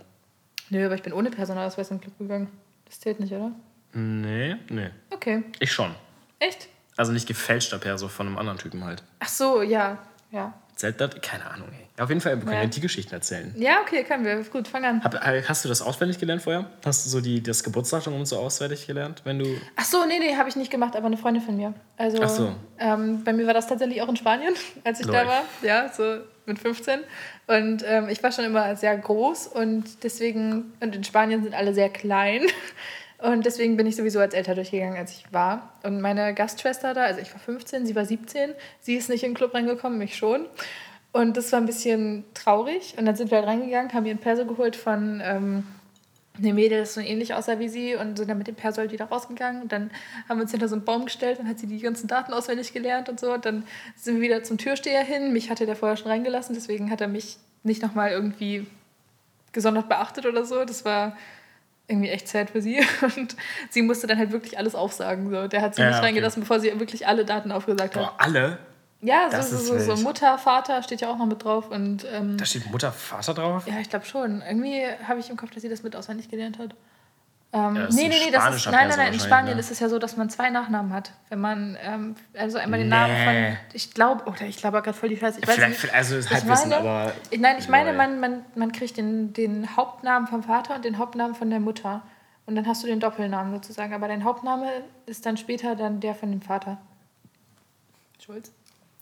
Nö, aber ich bin ohne Personalausweis in den Club gegangen. Das zählt nicht, oder? Nee, nee. Okay. Ich schon. Echt? Also nicht gefälschter Perso von einem anderen Typen halt. Ach so, ja. Ja. Zählt das? Keine Ahnung, ey. Auf jeden Fall, wir können Ja. ja die Geschichten erzählen. Ja, okay, können wir. Gut, fang an. Hab, hast du das auswendig gelernt vorher? Hast du so die, das Geburtsdatum und so auswendig gelernt, wenn du. Ach so, nee, nee, habe ich nicht gemacht, aber eine Freundin von mir. Also, Ach so. ähm, bei mir war das tatsächlich auch in Spanien, als ich da Lol. war. Ja, so mit 15. Und ähm, ich war schon immer sehr groß und deswegen, und in Spanien sind alle sehr klein. Und deswegen bin ich sowieso als älter durchgegangen, als ich war. Und meine Gastschwester da, also ich war 15, sie war 17, sie ist nicht in den Club reingekommen, ich schon. Und das war ein bisschen traurig. Und dann sind wir halt reingegangen, haben ihr ein Perso geholt von ähm, eine Mädel, das so ähnlich aussah wie sie und sind dann mit dem Perso halt wieder rausgegangen. Und dann haben wir uns hinter so einen Baum gestellt und hat sie die ganzen Daten auswendig gelernt und so. Und dann sind wir wieder zum Türsteher hin. Mich hatte der vorher schon reingelassen, deswegen hat er mich nicht nochmal irgendwie gesondert beachtet oder so. Das war irgendwie echt sad für sie. Und sie musste dann halt wirklich alles aufsagen. So. Der hat sie Ja, nicht okay. reingelassen, bevor sie wirklich alle Daten aufgesagt hat. Boah, alle? Ja, so, so, so, so. Mutter, Vater steht ja auch noch mit drauf. Und ähm, Da steht Mutter, Vater drauf? ja, ich glaube schon. Irgendwie habe ich im Kopf, dass sie das mit auswendig gelernt hat. Ähm, Ja, nee, nee, nee, das ist, nein, nein, nein, in Spanien ne? ist es ja so, dass man zwei Nachnamen hat. Wenn man, ähm, also einmal den Nee. Namen von, ich glaube, oder ich glaube gerade voll die Scheiße, ich weiß Vielleicht, nicht. also ist Ich Halbwissen, meine- aber. Ich, nein, ich meine, man, man, man kriegt den, den Hauptnamen vom Vater und den Hauptnamen von der Mutter. Und dann hast du den Doppelnamen sozusagen. Aber dein Hauptname ist dann später dann der von dem Vater. Schulz?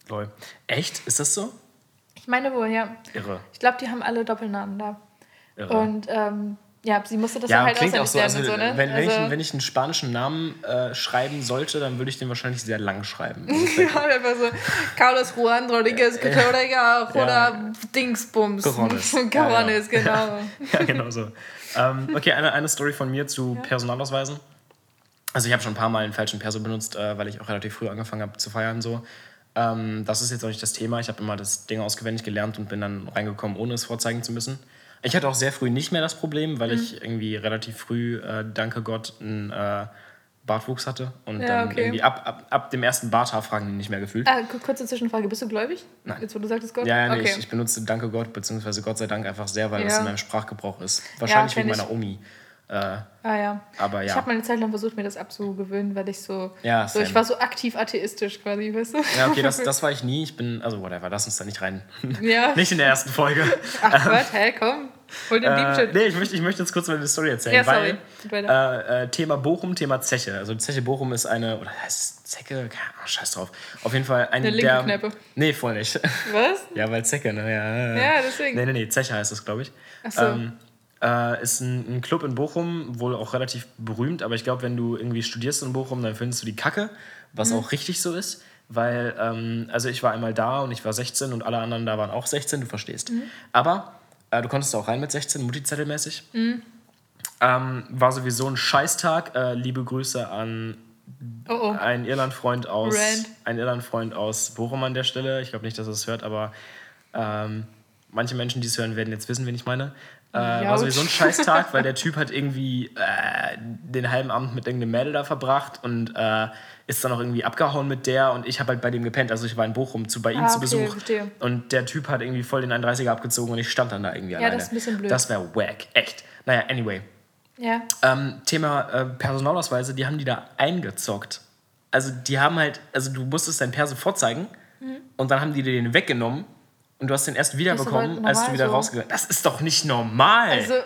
Lol. Echt? Ist das so? Ich meine wohl, ja. Irre. Ich glaube, die haben alle Doppelnamen da. Irre. Und ähm, ja, sie musste das ja, halt klingt auch so. Also, so, ne? wenn, wenn, ich, also, wenn ich einen spanischen Namen äh, schreiben sollte, dann würde ich den wahrscheinlich sehr lang schreiben. Ja, einfach so Carlos Juan Rodriguez Cotorega oder Ja. Dingsbums. Corones. Ja, Corones, genau. ja, genau so. ähm, okay, eine, eine Story von mir zu Personalausweisen. Also ich habe schon ein paar Mal einen falschen Perso benutzt, äh, weil ich auch relativ früh angefangen habe zu feiern. So. Ähm, das ist jetzt auch nicht das Thema. Ich habe immer das Ding auswendig gelernt und bin dann reingekommen, ohne es vorzeigen zu müssen. Ich hatte auch sehr früh nicht mehr das Problem, weil ich irgendwie relativ früh, äh, danke Gott, einen äh, Bartwuchs hatte. Und Ja, dann okay. irgendwie ab, ab, ab dem ersten Barthaar fragen die nicht mehr gefühlt. Ah, ku- kurze Zwischenfrage, bist du gläubig? Nein. Jetzt, wo du sagtest Gott? Ja, ja nee, okay. ich, ich benutze Danke Gott, beziehungsweise Gott sei Dank einfach sehr, weil Ja. das in meinem Sprachgebrauch ist. Wahrscheinlich kenn wegen meiner Omi. Äh, ah, ja. aber Ich ja. habe mal eine Zeit lang versucht, mir das abzugewöhnen, weil ich so, Ja, so ich war so aktiv atheistisch quasi, weißt du? Ja, okay, das, das war ich nie. Ich bin, also whatever, lass uns da nicht rein. Ja. nicht in der ersten Folge. Ach Gott, hä, komm. Hol den Äh, nee, ich möchte, ich möchte jetzt kurz mal eine Story erzählen, Ja, sorry. weil äh, äh, Thema Bochum, Thema Zeche. Also Zeche Bochum ist eine, oder heißt es Zecke? Keine Ahnung, scheiß drauf. Auf jeden Fall eine Eine linke der... Kneipe. Nee, voll nicht. Was? ja, weil Zecke, ne? Ja, Ja, deswegen. Nee, nee, nee, Zeche heißt das, glaube ich. Ach so. Ähm, äh, ist ein, ein Club in Bochum, wohl auch relativ berühmt, aber ich glaube, wenn du irgendwie studierst in Bochum, dann findest du die Kacke, was Mhm. auch richtig so ist. Weil, ähm, also ich war einmal da und ich war 16 und alle anderen da waren auch 16, du verstehst. Mhm. Aber äh, du konntest auch rein mit 16, Multizettelmäßig. Mhm. Ähm, war sowieso ein Scheißtag. Äh, liebe Grüße an Oh oh. einen Irlandfreund aus, einen Irlandfreund aus Bochum an der Stelle. Ich glaube nicht, dass er es hört, aber ähm, manche Menschen, die es hören, werden jetzt wissen, wen ich meine. Äh, war sowieso ein Scheißtag, weil der Typ hat irgendwie äh, den halben Abend mit irgendeinem Mädel da verbracht und äh, ist dann auch irgendwie abgehauen mit der und ich habe halt bei dem gepennt. Also ich war in Bochum zu, bei ihm Ah, zu okay, Besuch verstehe. und der Typ hat irgendwie voll den 31er abgezogen und ich stand dann da irgendwie Ja, alleine. das ist ein bisschen blöd. Das wäre wack, echt. Naja, anyway. Ja. Ähm, Thema äh, Personalausweise, die haben die da eingezockt. Also die haben halt, also du musstest dein Perso vorzeigen Mhm. und dann haben die dir den weggenommen und du hast den erst wiederbekommen, als du wieder so. rausgegangen Das ist doch nicht normal. Also,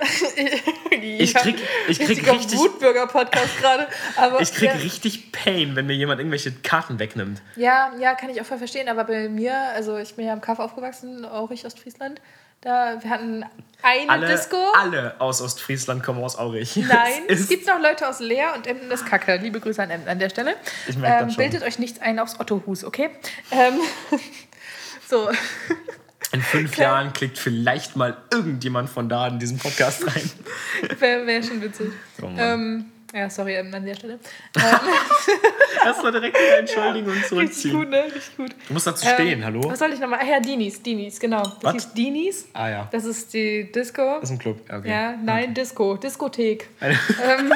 Ich krieg- ich krieg richtig- Wutbürger-Podcast gerade. Aber ich krieg ja, richtig Pain, wenn mir jemand irgendwelche Karten wegnimmt. ja, ja, kann ich auch voll verstehen. Aber bei mir, also ich bin ja im Kaff aufgewachsen, Aurich, Ostfriesland. Da, wir hatten eine Alle, Disco. alle aus Ostfriesland kommen aus Aurich. Nein, Es gibt noch Leute aus Leer und Emden ist Kacke. Liebe Grüße an Emden an der Stelle. Ich merk das ähm, schon. Bildet euch nichts ein aufs Ottohus, okay? Ähm, so, In fünf Jahren klickt vielleicht mal irgendjemand von da in diesen Podcast rein. wäre wär schon witzig. Oh ähm, ja, sorry Emden an der Stelle. Lass mal direkt wieder entschuldigen und Richtig zurückziehen. gut, ne? Richtig gut. Du musst dazu Ähm, stehen, hallo? Was soll ich nochmal? Ah ja, Dinis, Dinis, genau. Das Was? hieß Dinis. Ah ja, Das ist die Disco. das ist ein Club. Okay. Ja, nein, Disco. Diskothek. Ähm,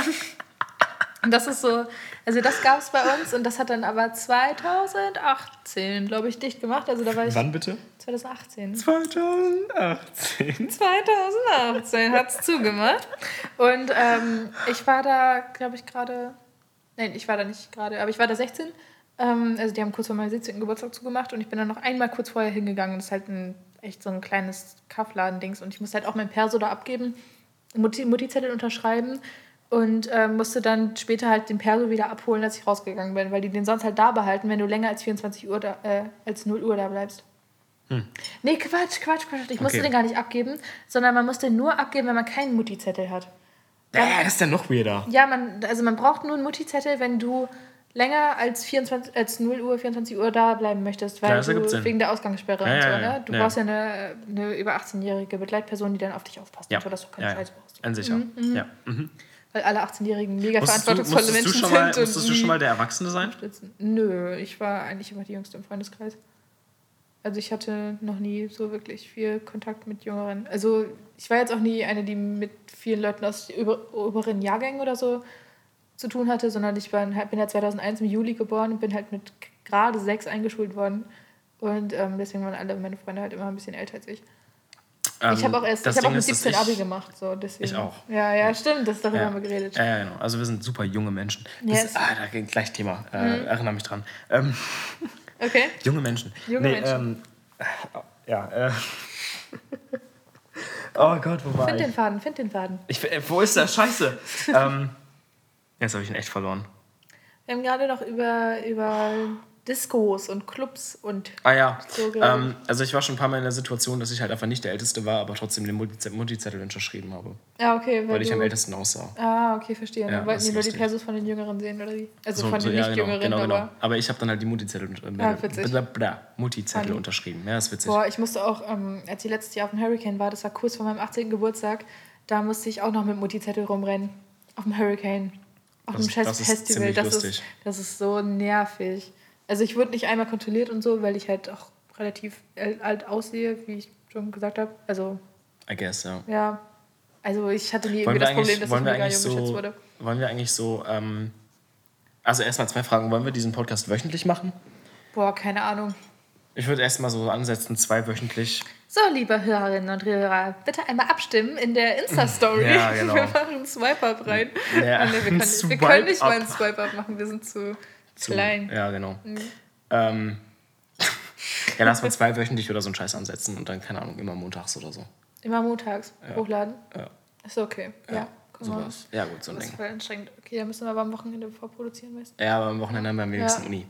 Und das ist so, also das gab es bei uns und das hat dann aber 2018, glaube ich, dicht gemacht. Also da war ich. Wann bitte? 2018. 2018. 2018 hat es zugemacht. Und ähm, ich war da, glaube ich, gerade. Nein, ich war da nicht gerade, aber ich war da 16. Ähm, also die haben kurz vor meinem 17. Geburtstag zugemacht und ich bin dann noch einmal kurz vorher hingegangen. Das ist halt ein, echt so ein kleines Kaufladen-Dings. Und ich musste halt auch mein Perso da abgeben, Mutti- Mutti-Zettel unterschreiben und ähm, musste dann später halt den Perso wieder abholen, als ich rausgegangen bin, weil die den sonst halt da behalten, wenn du länger als 24 Uhr da, äh, als 0 Uhr da bleibst. Nee, Quatsch, Quatsch, Quatsch. Ich musste Hm. Okay. den gar nicht abgeben, sondern man musste nur abgeben, wenn man keinen Mutti-Zettel hat. Äh, das ist ja noch weirder. Ja, man, also man braucht nur einen Mutti-Zettel, wenn du länger als, 24, als 0 Uhr, 24 Uhr da bleiben möchtest, weil Ja, ergibt du wegen der Ausgangssperre Ja, und so, ja, ne? ja. Du Ja. brauchst ja eine, eine über 18-jährige Begleitperson, die dann auf dich aufpasst, Ja. und so, dass du keine ja, ja. Scheiße brauchst. Ein sicher. Ja. Mhm. Weil alle 18-Jährigen mega Musstest, du, verantwortungsvolle du Menschen mal, sind. musstest du schon mal der Erwachsene sein? Nö, ich war eigentlich immer die Jüngste im Freundeskreis. Also ich hatte noch nie so wirklich viel Kontakt mit Jüngeren. Also ich war jetzt auch nie eine, die mit vielen Leuten aus oberen Jahrgängen oder so zu tun hatte, sondern ich war, bin ja 2001 im Juli geboren und bin halt mit gerade sechs eingeschult worden. Und ähm, deswegen waren alle meine Freunde halt immer ein bisschen älter als ich. Ich habe auch erst, ich habe auch mit 17 Abi gemacht. So, deswegen. Ich auch. Ja, ja, stimmt, das darüber Ja. haben wir geredet. Ja, ja, genau. Also wir sind super junge Menschen. Das Yes. ah, da geht gleich Thema. Äh, Erinnere mich dran. Ähm, Okay. junge Menschen. Junge Menschen. Ähm, ja, äh. Oh Gott, wo war Find ich? den Faden, find den Faden. ich äh, wo ist der Scheiße? ähm, jetzt habe ich ihn echt verloren. Wir haben gerade noch über, über Discos und Clubs und Ah ja, So ähm, also ich war schon ein paar Mal in der Situation, dass ich halt einfach nicht der Älteste war, aber trotzdem den Multiz- Multizettel unterschrieben habe, ja, okay, weil, weil ich am ältesten aussah. Ah, okay, verstehe. Ja, Dann wollten die ist nur die. Persos von den Jüngeren sehen, oder wie? Also So, von so, den ja, genau, Nicht-Jüngeren, genau, genau. aber... Aber ich habe dann halt die Multizettel, äh, Ah, unterschrieben. Ja, ist witzig. Boah, ich musste auch, ähm, als ich letztes Jahr auf dem Hurricane war, das war kurz vor meinem 18. Geburtstag, da musste ich auch noch mit Mutti-Zettel rumrennen. Auf dem Hurricane. Auf Das- dem scheiß das ist Festival. ziemlich Das ist, das ist so nervig. Also ich wurde nicht einmal kontrolliert und so, weil ich halt auch relativ el- alt aussehe, wie ich schon gesagt habe. Also, I guess, ja. ja. Also ich hatte nie Wollen irgendwie das Problem, dass wollen ich mega jung geschätzt so, wurde. wollen wir eigentlich so, ähm, also erstmal zwei Fragen. Wollen wir diesen Podcast wöchentlich machen? Boah, keine Ahnung. Ich würde erstmal so ansetzen, zwei wöchentlich. So, liebe Hörerinnen und Hörer, bitte einmal abstimmen in der Insta-Story. Ja, genau. Wir machen einen Swipe-Up rein. Ja, nee, wir, können, wir können nicht mal einen Swipe-Up machen, wir sind zu, zu- klein. Mhm. Ja, genau. Ähm, ja, lass mal zwei wöchentlich oder so einen Scheiß ansetzen und dann, keine Ahnung, immer montags oder so. Immer montags hochladen. Ja, Ist okay. Ja, mal. sowas. Ja, gut, so ein Das ist Ding. voll anstrengend. Okay, dann müssen wir aber am Wochenende vorproduzieren, weißt du? Ja, aber am Wochenende haben wir am wenigsten Ja. Uni.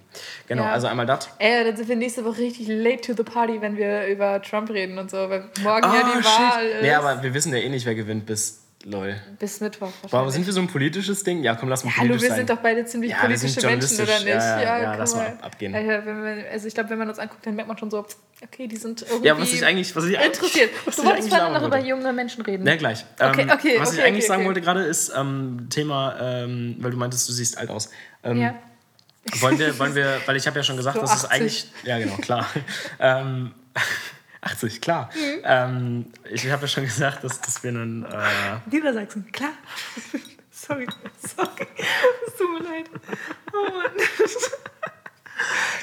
Genau, Ja. also einmal das. Ey, dann sind wir nächste Woche richtig late to the party, wenn wir über Trump reden und so, weil morgen ja die Wahl ist. Ah, Nee, aber wir wissen ja eh nicht, wer gewinnt bis lol. Bis Mittwoch wahrscheinlich. sind wir so ein politisches Ding? Ja, komm, lass mal Hallo, politisch wir sein. sind doch beide ziemlich Ja, politische Menschen, oder nicht? Ja, ja, ja, lass mal mal. ab- abgehen. Wenn wir, also ich glaube, wenn man uns anguckt, dann merkt man schon so, okay, die sind irgendwie Ja, was ich eigentlich, was ich interessiert. was Du ich wolltest eigentlich sagen noch über junge Menschen reden. Ja, gleich. Okay, ähm, okay, was ich okay, eigentlich okay, sagen okay. wollte gerade ist ähm, Thema, ähm, weil du meintest, du siehst alt aus. Ähm, Ja. Wollen wir, wollen wir, weil ich habe ja schon gesagt, So dass es 80. eigentlich, ja genau, klar. ähm, 80, klar. Mhm. Ähm, ich habe ja schon gesagt, dass, dass wir einen, äh, Niedersachsen, klar. sorry, sorry. Es tut mir leid. Oh Mann.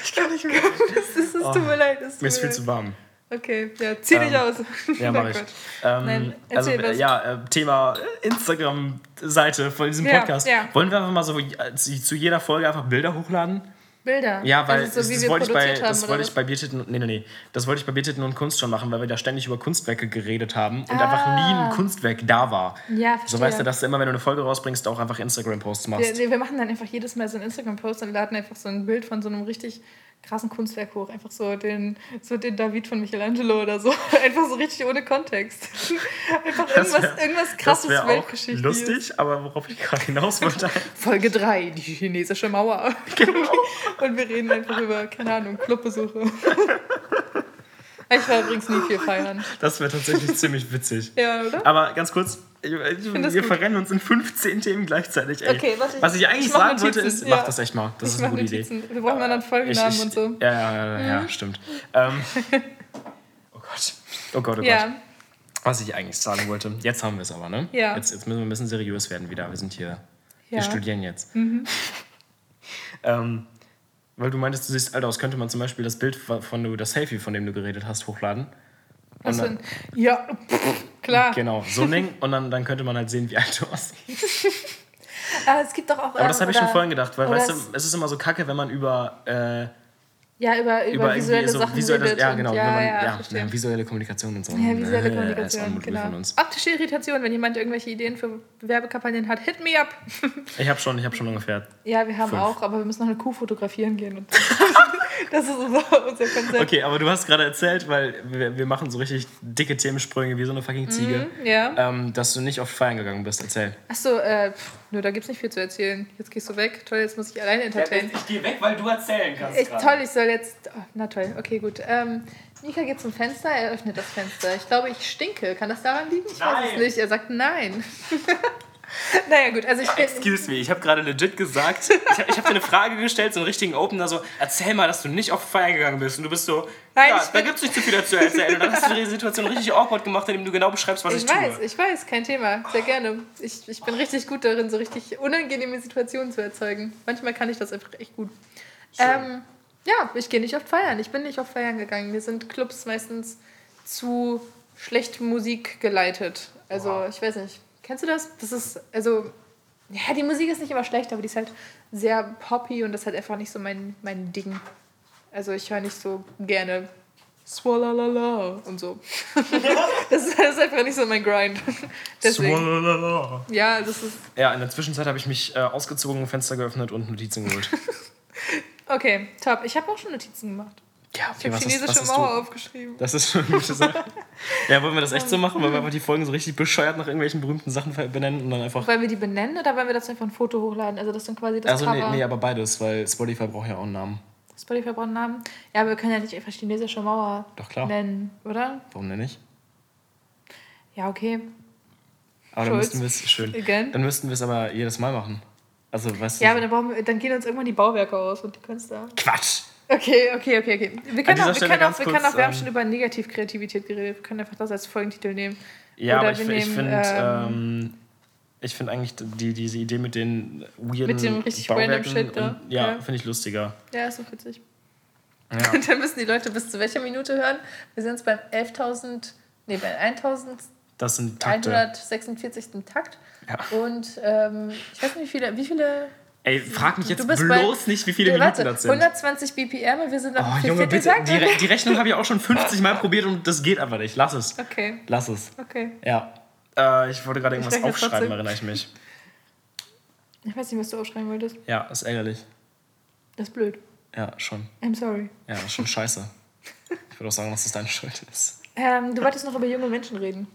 ich kann nicht mehr. Es, ist, es tut mir leid. Es Mir ist viel zu warm. Okay, ja, zieh dich Ähm, aus. Ja, Oh mache ich. Ähm, Nein, also, äh, was. ja, äh, Thema Instagram-Seite von diesem Ja, Podcast. ja. Wollen wir einfach mal so äh, zu jeder Folge einfach Bilder hochladen? Bilder. Ja, weil also so, das, wie das wir wollte ich bei, haben, das wollte ich bei Biertitten, nee, nee, nee, das wollte ich bei Biertitten und Kunst schon machen, weil wir da ständig über Kunstwerke geredet haben und Ah. einfach nie ein Kunstwerk da war. Ja, So verstehe. weißt du, dass du immer, wenn du eine Folge rausbringst, auch einfach Instagram-Posts Wir, machst. nee, wir machen dann einfach jedes Mal so einen Instagram-Post und laden einfach so ein Bild von so einem richtig krassen Kunstwerk hoch. Einfach so den, so den David von Michelangelo oder so. Einfach so richtig ohne Kontext. Einfach irgendwas, wär- irgendwas krasses Weltgeschichtliches. lustig, aber worauf ich gerade hinaus wollte, Folge 3, die chinesische Mauer. Genau. und wir reden einfach über, keine Ahnung, Clubbesuche. ich war übrigens nie viel feiern. das wäre tatsächlich ziemlich witzig. Ja, oder? Aber ganz kurz, wir verrennen uns in 15 Themen gleichzeitig. Ey. Okay, warte, ich- Was ich eigentlich ich sagen wollte ist, ja. mach das echt mal. Das Ich ist eine gute Idee. Wir brauchen mal dann Ich, Folgenamen ich, und so. Ja, ja, ja, ja stimmt. Ähm, oh Gott. Oh Gott, oh Gott. Ja, Was ich eigentlich sagen wollte. Jetzt haben wir es aber, ne? Ja. Jetzt, jetzt müssen wir ein bisschen seriös werden wieder. Wir sind hier Wir studieren jetzt. ähm, weil du meintest, du siehst alt aus, könnte man zum Beispiel das Bild von du, das Selfie, von dem du geredet hast, hochladen. Und dann-? Ja, pff, klar. Genau, so ein Ding. Und dann, dann könnte man halt sehen, wie alt du aussiehst. Aber es gibt doch auch. Aber das habe ich schon vorhin gedacht, weil, weißt du, es- ist immer so kacke, wenn man über, äh, Ja, über, über, über visuelle so Sachen visuelles, ja und- genau, ja, wenn man, ja, ja, visuelle Kommunikation und so. Ja, visuelle Äh, Kommunikation, genau. Optische Irritation, wenn jemand irgendwelche Ideen für Werbekampagnen hat, hit me up. Ich habe schon, ich habe schon ungefähr. Ja, wir haben Fünf. auch, aber wir müssen noch eine Kuh fotografieren gehen. Das ist unser, unser Konzept. Okay, aber du hast gerade erzählt, weil wir, wir machen so richtig dicke Themensprünge wie so eine fucking Ziege, Ja. ähm, dass du nicht oft feiern gegangen bist. Erzähl. Achso, äh, pff, nö, da gibt's nicht viel zu erzählen. Jetzt gehst du weg. Toll, jetzt muss ich alleine entertainen. ich gehe weg, weil du erzählen kannst. Ich, toll, ich soll jetzt. Oh, na toll, okay, gut. Ähm, Nika geht zum Fenster, er öffnet das Fenster. Ich glaube, ich stinke. Kann das daran liegen? Ich weiß Nein. es nicht. Er sagt nein. naja, gut, also ich bin. Excuse me, ich habe gerade legit gesagt, ich habe hab dir eine Frage gestellt, so einen richtigen Opener, so, erzähl mal, dass du nicht oft feiern gegangen bist. Und du bist so, Nein, ja, da bin- gibt's nicht zu viel zu erzählen. Und dann hast du die Situation richtig awkward gemacht, indem du genau beschreibst, was ich, Ich weiß, tue. ich weiß, kein Thema. Sehr gerne. Ich, ich bin richtig gut darin, so richtig unangenehme Situationen zu erzeugen. Manchmal kann ich das einfach echt gut. Ähm, ja, ich gehe nicht oft feiern. Ich bin nicht oft feiern gegangen. Wir sind Clubs meistens zu schlecht Musik geleitet. Also, Wow. ich weiß nicht. Kennst du das? Das ist, also, ja, die Musik ist nicht immer schlecht, aber die ist halt sehr poppy und das ist halt einfach nicht so mein, mein Ding. Also, ich höre nicht so gerne Swalala und so. das, ist, das ist einfach nicht so mein Grind. Deswegen, Swalala. ja, das ist. Ja, in der Zwischenzeit habe ich mich äh, ausgezogen, Fenster geöffnet und Notizen geholt. Okay, top. Ich habe auch schon Notizen gemacht. Ja, Ich okay, habe was ist, chinesische ist Mauer aufgeschrieben. Das ist schon eine gute Sache. Ja, wollen wir das echt so machen? Wollen wir einfach die Folgen so richtig bescheuert nach irgendwelchen berühmten Sachen benennen und dann einfach. Wollen wir die benennen oder wollen wir das einfach ein Foto hochladen? Also das dann quasi das Also, nee, Cover. nee, aber beides, weil Spotify braucht ja auch einen Namen. Spotify braucht einen Namen. Ja, aber wir können ja nicht einfach chinesische Mauer Doch, klar. nennen, oder? Warum denn nicht? Ja, okay. Aber dann müssten wir es schön. Again. Dann müssten wir es aber jedes Mal machen. Also, weißt du. Ja, aber dann, brauchen wir, dann gehen uns irgendwann die Bauwerke aus und die Künstler. Quatsch! Okay, okay, okay, okay. Wir können auch, wir können auch, wir, kurz, können auch, wir haben ähm, schon über Negativkreativität geredet. Wir können einfach das als Folgentitel nehmen. Ja, Oder aber ich, ich finde ähm, ähm, ich finde eigentlich die, diese Idee mit den weirden Mit dem richtig random Bauwerken Shit da. und, ja, Ja. finde ich lustiger. Ja, ist so witzig. Ja. Und dann müssen die Leute bis zu welcher Minute hören? Wir sind jetzt beim 11.000, nee, bei 1.146. Das sind Takte. Takt. Ja. Und ähm, ich weiß nicht, wie viele, wie viele Ey, frag mich jetzt bloß bei- nicht, wie viele Minuten warte, das sind. 120 BPM und wir sind auf Oh, Junge, bitte. Die, Re die Rechnung habe ich auch schon 50 Mal probiert und das geht einfach nicht. Lass es. Okay, Lass es. okay. Ja. Äh, ich wollte gerade irgendwas aufschreiben, erinnere ich mich. Ich weiß nicht, was du aufschreiben wolltest. Ja, ist ärgerlich. Das ist blöd. Ja, schon. I'm sorry. Ja, ist schon scheiße. Ich würde auch sagen, dass das deine Schuld ist. Ähm, du wolltest noch über junge Menschen reden.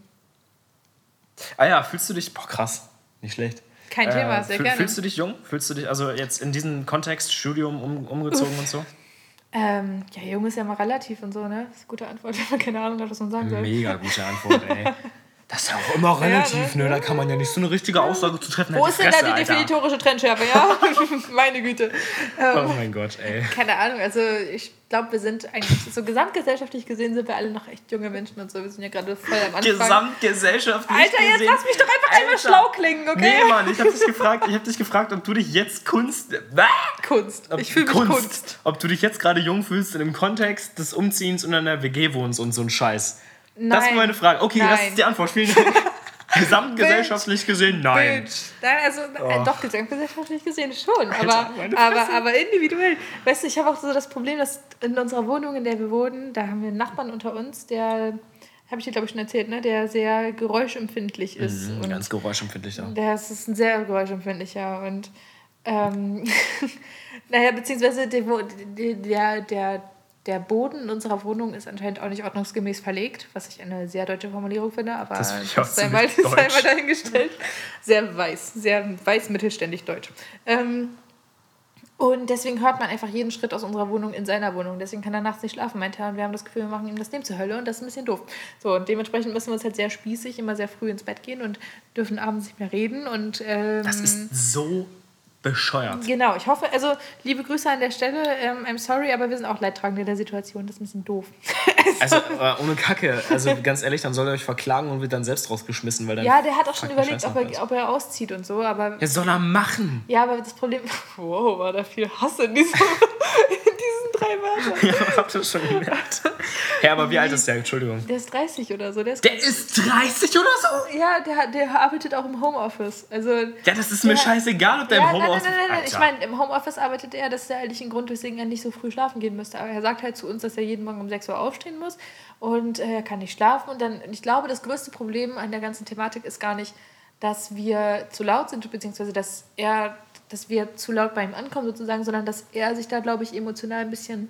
Ah ja, fühlst du dich. Boah, krass. Nicht schlecht. Kein Thema, sehr fühl- gerne. Fühlst du dich jung? Fühlst du dich, also jetzt in diesem Kontext, Studium um, umgezogen und so? Ähm, ja, jung ist ja mal relativ und so, ne? Das ist eine gute Antwort, wenn man keine Ahnung hat, was man sagen soll. Mega gute Antwort, ey. Das ist ja auch immer relativ, ne? ne? Da kann man ja nicht so eine richtige Aussage zu treffen. Wo Halt ist denn da die Alter. definitorische Trendschärfe, ja? Meine Güte. Ähm, Oh mein Gott, ey. keine Ahnung, also ich glaube, wir sind eigentlich, so gesamtgesellschaftlich gesehen, sind wir alle noch echt junge Menschen und so. Wir sind ja gerade voll am Anfang. Gesamtgesellschaftlich Alter, jetzt gesehen. lass mich doch einfach einmal Alter. schlau klingen, okay? Nee, Mann, ich hab dich gefragt, ich dich gefragt, ob du dich jetzt Kunst. Kunst. Ob- Ich fühle mich Kunst. Ob du dich jetzt gerade jung fühlst in dem Kontext des Umziehens und in einer WG wohnst und so ein Scheiß. Das ist Nein. meine Frage. Okay, das Nein. ist die Antwort. Vielen Dank. Gesamtgesellschaftlich gesehen, nein. Bitch. Nein, also äh, Oh. doch gesamtgesellschaftlich gesehen schon, aber, meine aber, aber individuell. Weißt du, ich habe auch so das Problem, dass in unserer Wohnung, in der wir wohnen, da haben wir einen Nachbarn unter uns, der, habe ich dir glaube ich schon erzählt, ne, der sehr geräuschempfindlich ist. Mhm, und Ganz geräuschempfindlich auch. der ist, ist ein sehr geräuschempfindlicher und ähm, naja, beziehungsweise der, der, der, der Boden in unserer Wohnung ist anscheinend auch nicht ordnungsgemäß verlegt, was ich eine sehr deutsche Formulierung finde, aber Das das, sei, mal, sei dahingestellt. Sehr weiß, sehr weiß mittelständig deutsch. Ähm, und deswegen hört man einfach jeden Schritt aus unserer Wohnung in seiner Wohnung. Deswegen kann er nachts nicht schlafen, meint er. Und wir haben das Gefühl, wir machen ihm das Leben zur Hölle und das ist ein bisschen doof. So, und dementsprechend müssen wir uns halt sehr spießig immer sehr früh ins Bett gehen und dürfen abends nicht mehr reden. Und, ähm, Das ist so bescheuert. Genau, ich hoffe, also liebe Grüße an der Stelle. Ähm, I'm sorry, aber wir sind auch Leidtragende der Situation. Das ist ein bisschen doof. Also äh, ohne Kacke. Also ganz ehrlich, dann soll er euch verklagen und wird dann selbst rausgeschmissen, weil dann. ja, der hat auch schon überlegt, ob er, ob er auszieht und so, aber Ja, soll er machen. ja, aber das Problem. Wow, war da viel Hass in, diesem, drei Wörtern. Ja, habt ihr schon gemerkt. Ja, aber wie alt ist der? Entschuldigung. Der ist 30 oder so. Der ist Der ist 30 oder so? ja, der, der arbeitet auch im Homeoffice. Also, Ja, das ist mir Ja. scheißegal, ob der ja, im Homeoffice Nein, nein, nein, nein. Ich meine, im Homeoffice arbeitet er, das ist ja eigentlich ein Grund, weswegen er nicht so früh schlafen gehen müsste. Aber er sagt halt zu uns, dass er jeden Morgen um 6 Uhr aufstehen muss und äh, er kann nicht schlafen. Und dann, ich glaube, das größte Problem an der ganzen Thematik ist gar nicht, dass wir zu laut sind, beziehungsweise dass er, dass wir zu laut bei ihm ankommen sozusagen, sondern dass er sich da, glaube ich, emotional ein bisschen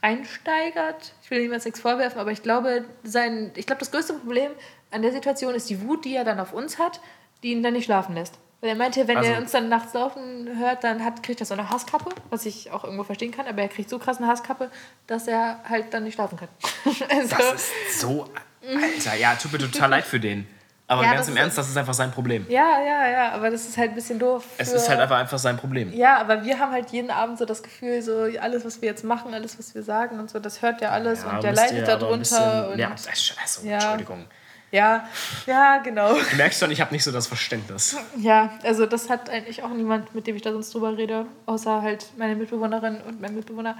einsteigert. Ich will ihm jetzt nichts vorwerfen, aber ich glaube, sein, ich glaube, das größte Problem an der Situation ist die Wut, die er dann auf uns hat, die ihn dann nicht schlafen lässt. Weil er meinte, wenn Also- er uns dann nachts laufen hört, dann hat, kriegt er so eine Hasskappe, was ich auch irgendwo verstehen kann, aber er kriegt so krass eine Hasskappe, dass er halt dann nicht schlafen kann. also, Das ist so. Alter, ja, tut mir total leid für den. Aber Ja, ganz im Ernst, das ist einfach sein Problem. ja, ja, ja, aber das ist halt ein bisschen doof. Es ist halt einfach, einfach sein Problem. Ja, aber wir haben halt jeden Abend so das Gefühl, so alles, was wir jetzt machen, alles, was wir sagen und so, das hört ja alles und der leidet darunter. Ja, das ist scheiße. Ja. Entschuldigung. ja, ja, genau. Du merkst schon, ich habe nicht so das Verständnis. Ja, also das hat eigentlich auch niemand, mit dem ich da sonst drüber rede, außer halt meine Mitbewohnerin und mein Mitbewohner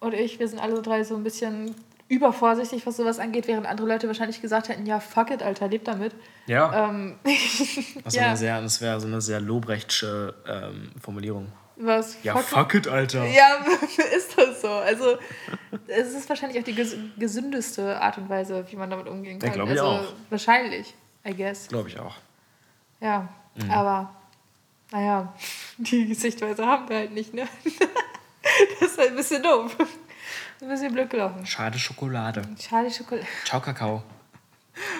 und ich. Wir sind alle drei so ein bisschen übervorsichtig, was sowas angeht, während andere Leute wahrscheinlich gesagt hätten, ja, fuck it, Alter, lebt damit. Ja. Ähm, Das, ja. ja. sehr, das wäre so eine sehr lobrechtsche ähm, Formulierung. was? Ja, fuck it, Alter. Ja, ist das so. Also, es ist wahrscheinlich auch die ges gesündeste Art und Weise, wie man damit umgehen Ja, kann. glaub ich also, auch. Wahrscheinlich, I guess. Glaube ich auch. Ja, Mhm. aber, naja, die Sichtweise haben wir halt nicht, ne? das ist halt ein bisschen doof. Ein bisschen blöd gelaufen. Schade Schokolade. Schade Schokolade. Ciao, Kakao.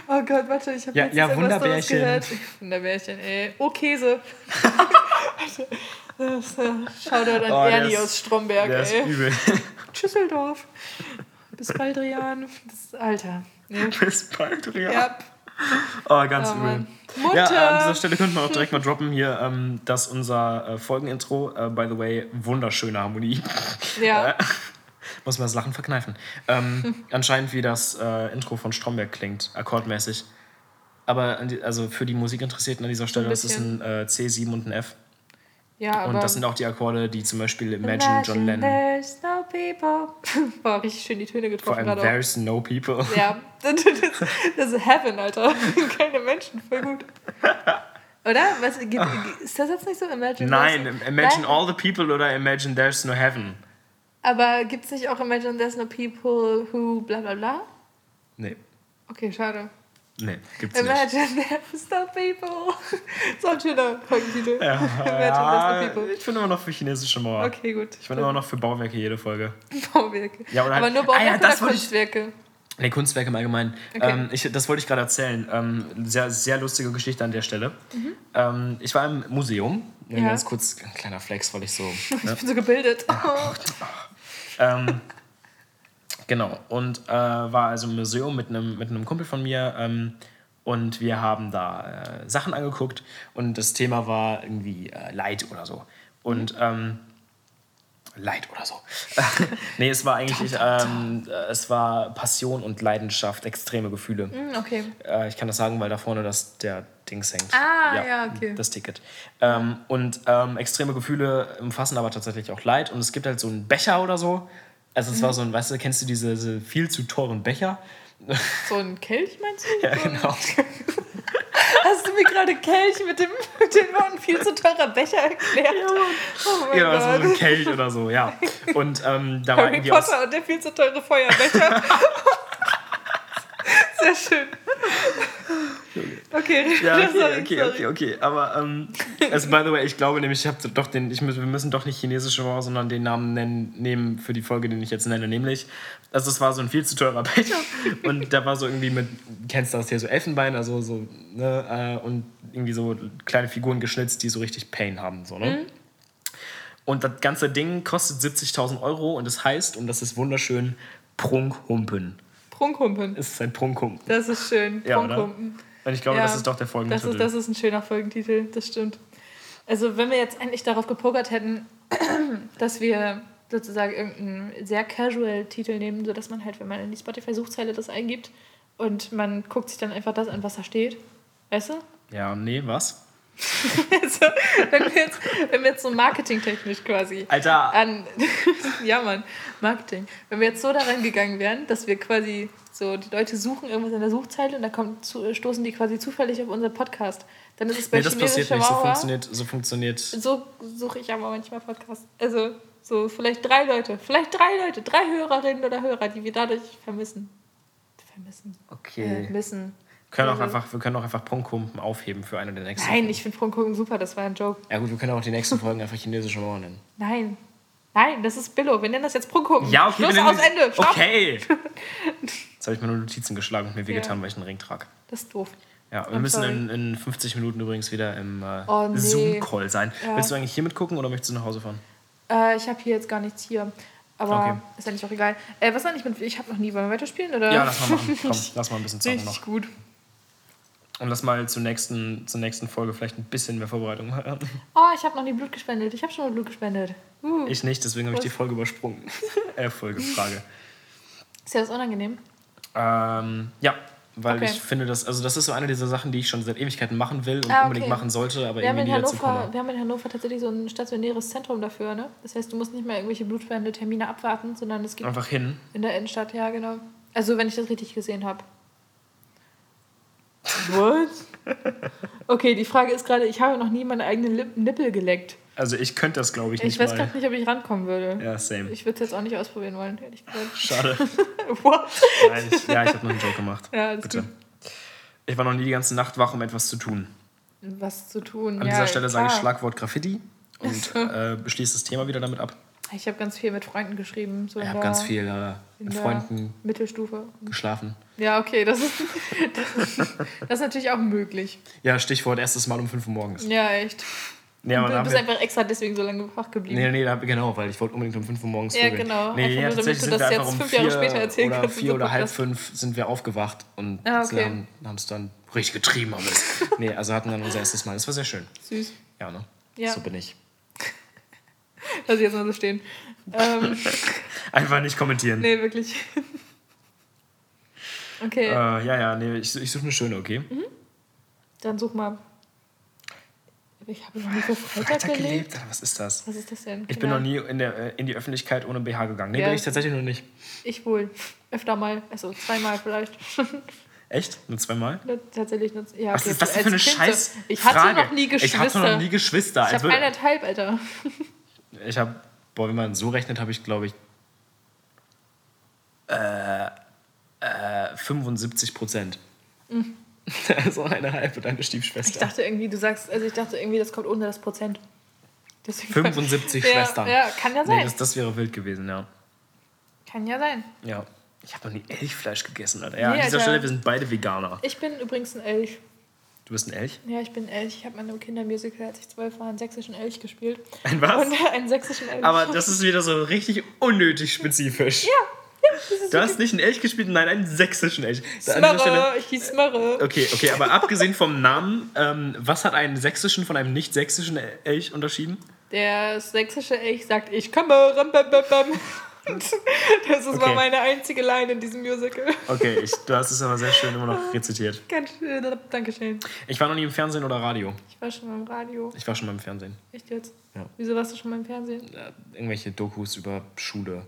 Oh Gott, warte, ich habe Ja, jetzt ja, Wunderbärchen. gehört. Wunderbärchen, ey. Oh, Käse. äh, Shoutout an Oh, Ernie ist- aus Stromberg, Der ist ey. übel. Düsseldorf. Bis bald, Rian. Das Alter. Nee. Bis bald, Ria. Ja. Oh, ganz Oh, übel. Ja, äh, an dieser Stelle könnten wir auch direkt mal droppen hier, ähm, dass unser äh, Folgenintro, äh, by the way, wunderschöne Harmonie. Ja. Muss man das Lachen verkneifen. Ähm, anscheinend wie das äh, Intro von Stromberg klingt, akkordmäßig. Aber die, also für die Musikinteressierten an dieser Stelle, das ist ein äh, C7 und ein F. ja. Und das sind auch die Akkorde, die zum Beispiel Imagine John Lennon. There's no people. Boah, richtig schön die Töne Vor getroffen allem gerade auch. There's No People. Ja, das, das, das ist Heaven, Alter. Keine Menschen, voll gut. Oder? Was, geht, ist das jetzt nicht so? Imagine Nein, there's- Imagine Nein? All the People oder Imagine There's No Heaven. Aber gibt es nicht auch Imagine There's no people who bla bla bla? Nee, Okay, schade. nee, gibt's nicht. Imagine there's no people. so ein schöner Folgentitel. Ja, Imagine ja, there's no people. ich bin immer noch für chinesische Mauer. Okay, gut. Ich bin immer noch für Bauwerke jede Folge. Bauwerke. Ja, oder halt- Aber nur Ah, Bauwerke ja, das oder ich- Kunstwerke? Nee, Kunstwerke im Allgemeinen. Okay. Ähm, ich, das wollte ich gerade erzählen. Ähm, sehr, sehr lustige Geschichte an der Stelle. Ähm, ich war im Museum. Mhm. Ja. Ganz kurz, ein kleiner Flex, weil ich so. Ich Ne? bin so gebildet. Ähm, genau. Und äh, war also im Museum mit einem mit Kumpel von mir. Ähm, und wir haben da äh, Sachen angeguckt. Und das Thema war irgendwie äh, Leid oder so. Und. Ähm, Leid oder so. nee, es war eigentlich, ähm, äh, es war Passion und Leidenschaft, extreme Gefühle. Hm, okay. Äh, ich kann das sagen, weil da vorne das, der Dings hängt. Ah, ja, okay. Das Ticket. Ähm, und ähm, extreme Gefühle umfassen aber tatsächlich auch Leid. Und es gibt halt so einen Becher oder so. Also es war Mhm. so ein, weißt du, kennst du diese, diese viel zu teuren Becher? So ein Kelch meinst du? ja, So ein- genau. Hast du mir gerade Kelch mit dem, mit dem Worten viel zu teurer Becher erklärt? oh Ja, das war so ein Kelch oder so, ja. Und ähm, da war Harry irgendwie aus, Potter und der viel zu teure Feuerbecher. Sehr schön. Okay, Ja, okay, sorry, okay, sorry. okay, okay. Aber, ähm, also, by the way, ich glaube nämlich, ich habe doch den, ich, muss- wir müssen doch nicht chinesische Mauer, sondern den Namen nennen, nehmen für die Folge, den ich jetzt nenne, nämlich, also es war so ein viel zu teurer Becher und da war so irgendwie mit, kennst du das hier, so Elfenbein, also so, ne, äh, und irgendwie so kleine Figuren geschnitzt, die so richtig Pain haben, so, ne? Und das ganze Ding kostet 70.000 Euro und es heißt, und das ist wunderschön, Prunkhumpen. Prunkhumpen. Es ist ein Prunkhumpen. Das ist schön. Ja, oder? Prunkhumpen. Und ich glaube, Ja, das ist doch der Das Folgentitel. ist, das ist ein schöner Folgentitel, das stimmt. Also, wenn wir jetzt endlich darauf gepokert hätten, dass wir sozusagen irgendeinen sehr casual Titel nehmen, sodass man halt, wenn man in die Spotify-Suchzeile das eingibt und man guckt sich dann einfach das an, was da steht. Weißt du? Ja, nee, was? also, wenn, wir jetzt, wenn wir jetzt so marketingtechnisch quasi Alter. an. ja, Mann, Marketing. Wenn wir jetzt so daran gegangen wären, dass wir quasi so, die Leute suchen irgendwas in der Suchzeile und da kommt, zu, stoßen die quasi zufällig auf unseren Podcast. Dann ist es bei Nee, das passiert nicht. So funktioniert, so funktioniert. So suche ich aber manchmal Podcasts. Also so vielleicht drei Leute, vielleicht drei Leute, drei Hörerinnen oder Hörer, die wir dadurch vermissen. Vermissen. Äh, Okay. missen. Wir können, auch Also- einfach, wir können auch einfach Prunkkumpen aufheben für eine der nächsten Nein, Folgen. ich finde Prunkgucken super, das war ein Joke. Ja gut, wir können auch die nächsten Folgen einfach chinesische Mauer nennen. Nein. Nein, das ist Billo. Wir nennen das jetzt Prunkgucken. Ja, okay. Schluss aus Ende. Stopp. Okay. Jetzt habe ich mir nur Notizen geschlagen und mir wehgetan, Ja. weil ich einen Ring trage. Das ist doof. Ja, wir I'm müssen in, in 50 Minuten übrigens wieder im äh, Oh, nee. Zoom-Call sein. Ja. Willst du eigentlich hier mitgucken oder möchtest du nach Hause fahren? Äh, ich habe hier jetzt gar nichts hier. Aber Okay. ist eigentlich auch egal. Äh, was eigentlich mit. Ich habe noch nie. Wollen wir weiterspielen? Oder? Ja, lass mal machen. Komm, lass mal ein bisschen zocken Richtig noch. gut. Und lass mal zur nächsten, zur nächsten Folge vielleicht ein bisschen mehr Vorbereitung haben. Oh, ich habe noch nie Blut gespendet. Ich habe schon mal Blut gespendet. Uh. Ich nicht, deswegen habe ich die? Folge übersprungen. äh, Folge, Frage. Ist ja das unangenehm? Ähm, ja, weil Okay. ich finde, dass, also das ist so eine dieser Sachen, die ich schon seit Ewigkeiten machen will und Ah, okay. unbedingt machen sollte, aber Wir haben, irgendwie in nie dazu komme. wir haben in Hannover tatsächlich so ein stationäres Zentrum dafür. Ne? Das heißt, du musst nicht mehr irgendwelche Blutspende-Termine abwarten, sondern es gibt Einfach hin. in der Innenstadt, ja, genau. Also, wenn ich das richtig gesehen habe. What? Okay, die Frage ist gerade, ich habe noch nie meine eigenen Lip Nippel geleckt. Also ich könnte das, glaube ich, Ich nicht weiß mal. gerade nicht, ob ich rankommen würde. Ja, same. Ich würde es jetzt auch nicht ausprobieren wollen, ehrlich gesagt. Schade. What? Nein, ich, ja, ich habe noch einen Joke gemacht. Ja, Bitte. gut. Ich war noch nie die ganze Nacht wach, um etwas zu tun. Was zu tun. An ja, dieser Stelle sage ich klar. Schlagwort Graffiti und äh, beschließe das Thema wieder damit ab. Ich habe ganz viel mit Freunden geschrieben. So Ich habe ganz viel äh, mit Freunden Mittelstufe. geschlafen. Ja, okay, das ist, das ist natürlich auch möglich. Ja, Stichwort erstes Mal um 5 Uhr morgens. Ja, echt. Nee, du bist einfach extra deswegen so lange wach geblieben. nee, nee, da, genau, weil ich wollte unbedingt um 5 Uhr morgens Ja, vögeln. genau. Nee, Einfach ja, nur, damit du das jetzt um fünf Jahre später erzählen oder kannst vier so oder halb fünf sind wir aufgewacht und Ah, okay. haben, es dann richtig getrieben. Haben nee, also hatten dann unser erstes Mal. Das war sehr schön. Süß. Ja, ne? Ja. So bin ich. Lass ich jetzt mal so stehen. ähm, Einfach nicht kommentieren. nee, wirklich. okay, Äh, ja, ja, nee, ich, ich suche eine schöne, okay? dann such mal. Ich habe noch nie für Freitag, Freitag gelebt. gelebt? Was ist das? Was ist das denn? Ich bin noch nie in, der, äh, in die Öffentlichkeit ohne BH gegangen. Nee, Ja. bin ich tatsächlich noch nicht. Ich wohl. Öfter mal. Also zweimal vielleicht. Echt? Nur zweimal? Tatsächlich. nur- Ja, Was okay, ist das für eine Kind so. scheiß Ich hatte Frage? noch nie Geschwister. Ich hatte noch nie Geschwister. Ich habe eineinhalb, Alter. Ich habe, boah, wenn man so rechnet, habe ich, glaube ich, äh, äh, 75 Prozent. Also eine halbe deine Mhm. Ich Stiefschwester. dachte irgendwie, du sagst, also ich dachte irgendwie, das kommt unter das Prozent. Deswegen 75 ja, Schwestern. Ja, kann ja sein. Nee, das, das wäre wild gewesen, ja. kann ja sein. Ja. Ich habe noch nie Elchfleisch gegessen, Alter. Ja, Nee, an dieser Alter. Stelle, wir sind beide Veganer. Ich bin übrigens ein Elch. Du bist ein Elch? Ja, ich bin Elch. Ich habe in einem Kindermusical, als ich zwölf war, einen sächsischen Elch gespielt. Ein was? Und einen sächsischen Elch. Aber das ist wieder so richtig unnötig spezifisch. ja, ja, das ist Du hast nicht einen Elch gespielt, nein, einen sächsischen Elch. Dieser Stelle-. Ich hieß Smörre. Okay, okay, aber abgesehen vom Namen, ähm, was hat einen sächsischen von einem nicht sächsischen Elch unterschieden? Der sächsische Elch sagt, ich komme. Ram, bam, bam, bam. Das ist Okay. war meine einzige Line in diesem Musical. Okay, ich, du hast es aber sehr schön immer noch rezitiert. Ganz schön. Dankeschön. Ich war noch nie im Fernsehen oder Radio. Ich war schon mal im Radio. Ich war schon mal im Fernsehen. Echt jetzt? Ja. Wieso warst du schon mal im Fernsehen? Äh, irgendwelche Dokus über Schule.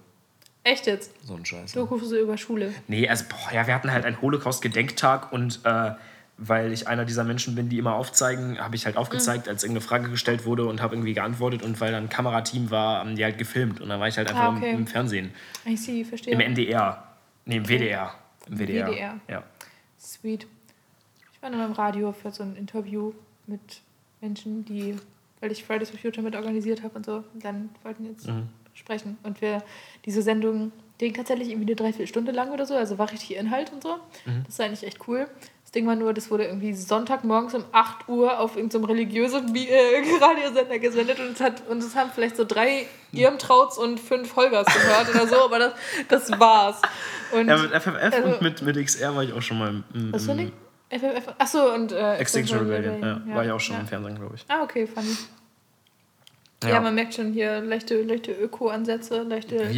Echt jetzt? So ein Scheiß. Doku so über Schule. Nee, also, boah, ja, wir hatten halt einen Holocaust-Gedenktag und äh, weil ich einer dieser Menschen bin, die immer aufzeigen, habe ich halt aufgezeigt, als irgendeine Frage gestellt wurde und habe irgendwie geantwortet und weil dann ein Kamerateam war, haben die halt gefilmt und dann war ich halt einfach Ah, okay. im, im Fernsehen. Ich see, verstehe. Im NDR. Nee, im WDR. Im WDR. WDR. Ja. Sweet. Ich war nur im Radio für so ein Interview mit Menschen, die, weil ich Fridays for Future mit organisiert habe und so, und dann wollten jetzt Mhm. sprechen. Und wir, diese Sendung ging tatsächlich irgendwie eine Dreiviertelstunde lang oder so, also war richtig Inhalt und so. Mhm. Das war eigentlich echt cool. Ding war nur, das wurde irgendwie Sonntagmorgens um 8 Uhr auf irgendeinem religiösen Bi- äh, Radiosender gesendet und es, hat, und es haben vielleicht so drei Irmtrauts und fünf Holgers gehört oder so, aber das, das war's. Und Ja, mit FFF Also- und mit, mit XR war ich auch schon mal im, im, was im? FFF? Achso, und äh, Extinction Rebellion. Ja, war ich auch schon ja. im Fernsehen, glaube ich. Ah, okay, funny. Ja. ja. man merkt schon hier leichte, leichte Öko-Ansätze, leichte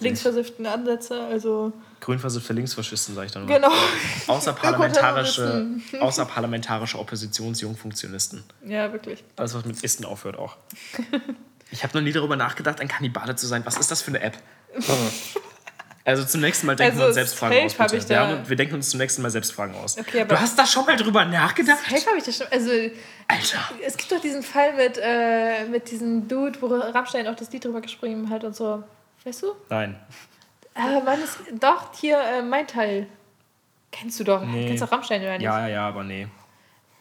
linksversifften Ansätze. Also Grünversiffte Linksfaschisten, sage ich dann mal. Genau. Außerparlamentarische, außerparlamentarische Oppositionsjungfunktionisten. Ja, wirklich. Alles, was mit Isten aufhört, auch. Ich habe noch nie darüber nachgedacht, ein Kannibale zu sein. Was ist das für eine App? Also zum nächsten Mal denken also wir uns selbst Fragen aus. Bitte. Wir, haben, wir, denken uns zum nächsten Mal selbst Fragen aus. Okay, du hast da schon mal drüber nachgedacht? Safe habe ich das schon. Also, Alter. Es gibt doch diesen Fall mit, äh, mit diesem Dude, wo Rammstein auch das Lied drüber geschrieben hat und so. Weißt du? Nein. Aber man ist doch hier äh, mein Teil. Kennst du doch. Nee. Kennst du auch Rammstein oder nicht? Ja, ja, ja, aber nee.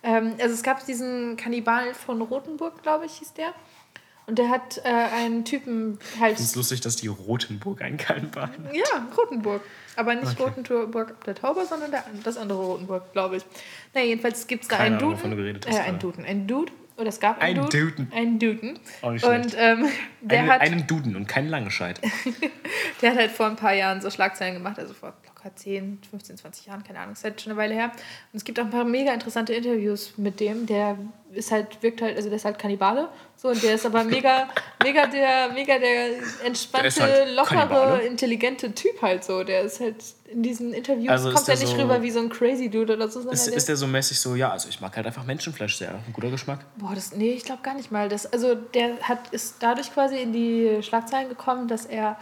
Ähm, also es gab diesen Kannibalen von Rothenburg, glaube ich, hieß der. Und der hat äh, einen Typen halt. Ich finde es lustig, dass die Rotenburg einen Kannibalen hat. Ja, Rotenburg. Aber nicht okay. Rotenburg der Tauber, sondern der, das andere Rotenburg, glaube ich. Na, jedenfalls gibt es da einen Duden. Wovon du geredet hast, äh, einen Duden. Ein Dude oder es gab einen ein Duden. Duden. Einen Duden. Auch nicht und ähm, der Eine, hat. Einen Duden und keinen Langescheid. der hat halt vor ein paar Jahren so Schlagzeilen gemacht, also vor locker 10, 15, 20 Jahren, keine Ahnung, ist halt schon eine Weile her. Und es gibt auch ein paar mega interessante Interviews mit dem. Der ist halt, wirkt halt, also der ist halt Kannibale. So, und der ist aber mega, mega der, mega der entspannte, der halt lockere, Kannibale. intelligente Typ halt so. Der ist halt in diesen Interviews also kommt er nicht so, rüber wie so ein crazy Dude oder so. Ist, ist der so mäßig so, ja, also ich mag halt einfach Menschenfleisch sehr. Ein guter Geschmack. Boah, das, nee, ich glaube gar nicht mal. Das, also der hat, ist dadurch quasi in die Schlagzeilen gekommen, dass er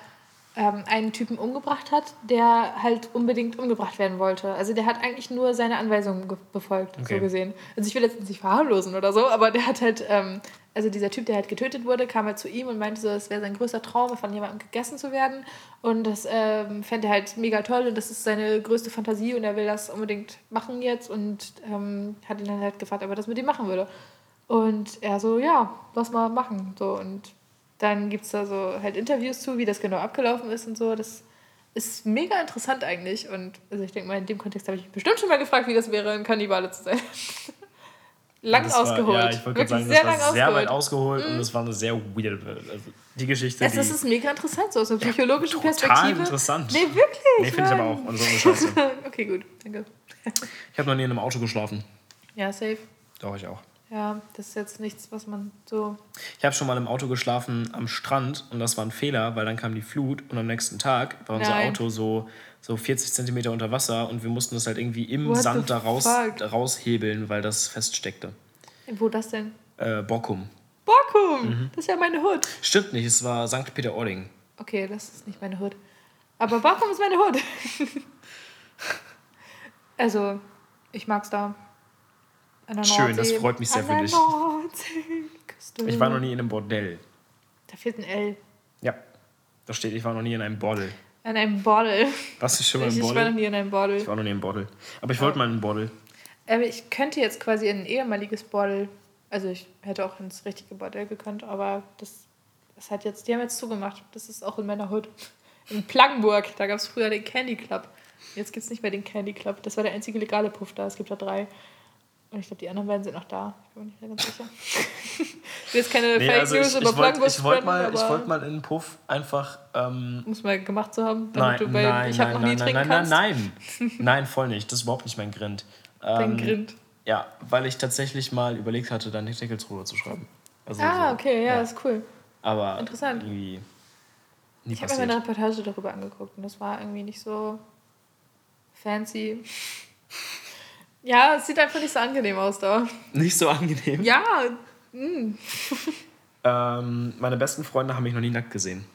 ähm, einen Typen umgebracht hat, der halt unbedingt umgebracht werden wollte. Also der hat eigentlich nur seine Anweisungen befolgt, okay. so gesehen. Also ich will jetzt nicht verharmlosen oder so, aber der hat halt, ähm, also dieser Typ, der halt getötet wurde, kam halt zu ihm und meinte so, es wäre sein größter Traum, von jemandem gegessen zu werden. Und das ähm, fände er halt mega toll und das ist seine größte Fantasie und er will das unbedingt machen jetzt und ähm, hat ihn dann halt gefragt, ob er das mit ihm machen würde. Und er so, ja, lass mal machen. So, und dann gibt es da so halt Interviews zu, wie das genau abgelaufen ist und so. Das ist mega interessant eigentlich. Und also ich denke mal, in dem Kontext habe ich mich bestimmt schon mal gefragt, wie das wäre, ein Kannibale zu sein. lang das ausgeholt. War, ja, ich wollte sagen, sehr das war sehr weit ausgeholt mm. und es war eine sehr weird. Also die Geschichte. Es die, ist mega interessant, so aus einer psychologischen ja, total Perspektive. interessant. Nee, wirklich. Nee, finde ich aber auch. Und so eine Scheiße. okay, gut. Danke. Ich habe noch nie in einem Auto geschlafen. Ja, safe. Doch, ich auch. Ja, das ist jetzt nichts, was man so. Ich habe schon mal im Auto geschlafen am Strand und das war ein Fehler, weil dann kam die Flut und am nächsten Tag war unser Nein. Auto so, so 40 Zentimeter unter Wasser und wir mussten das halt irgendwie im What Sand da raus, raushebeln, weil das feststeckte. Wo das denn? Äh, Bockum. Bockum! Mhm. Das ist ja meine Hut. Stimmt nicht, es war St. Peter-Ording. Okay, das ist nicht meine Hut. Aber Bockum ist meine Hut. also, ich mag's da. Schön, das freut mich sehr für dich. Ich war noch nie in einem Bordell. Da fehlt ein L. Ja, da steht, ich war noch nie in einem Bordel. In einem Bordel. Warst du schon mal im Bordel? Ich war noch nie in einem Bordel. Ich war noch nie im Bordel. Aber ich wollte mal in einen Bordel. Aber ich könnte jetzt quasi in ein ehemaliges Bordel. Also ich hätte auch ins richtige Bordell gekonnt, aber das, das hat jetzt, die haben jetzt zugemacht. Das ist auch in meiner Hut. In Plankenburg, da gab es früher den Candy Club. Jetzt gibt es nicht mehr den Candy Club. Das war der einzige legale Puff da. Es gibt da drei. Ich glaube, die anderen beiden sind noch da. Ich bin mir nicht mehr ganz sicher. ich jetzt keine nee, Fake also News über Plankenburg Ich wollte mal, wollt mal in einen Puff einfach. Ähm, Muss mal gemacht zu haben, damit nein, du bei nein, Ich habe noch nie nein, trinken nein, nein, nein, nein, voll nicht. Das ist überhaupt nicht mein Grind. Dein ähm, Grind? Ja, weil ich tatsächlich mal überlegt hatte, dann Deckel's drüber zu schreiben. Also ah, so, okay, ja, ja, ist cool. Aber Interessant. irgendwie. Nie ich habe mir eine Reportage darüber angeguckt und das war irgendwie nicht so fancy. Ja, es sieht einfach nicht so angenehm aus da. Nicht so angenehm? Ja. Mm. ähm, meine besten Freunde haben mich noch nie nackt gesehen.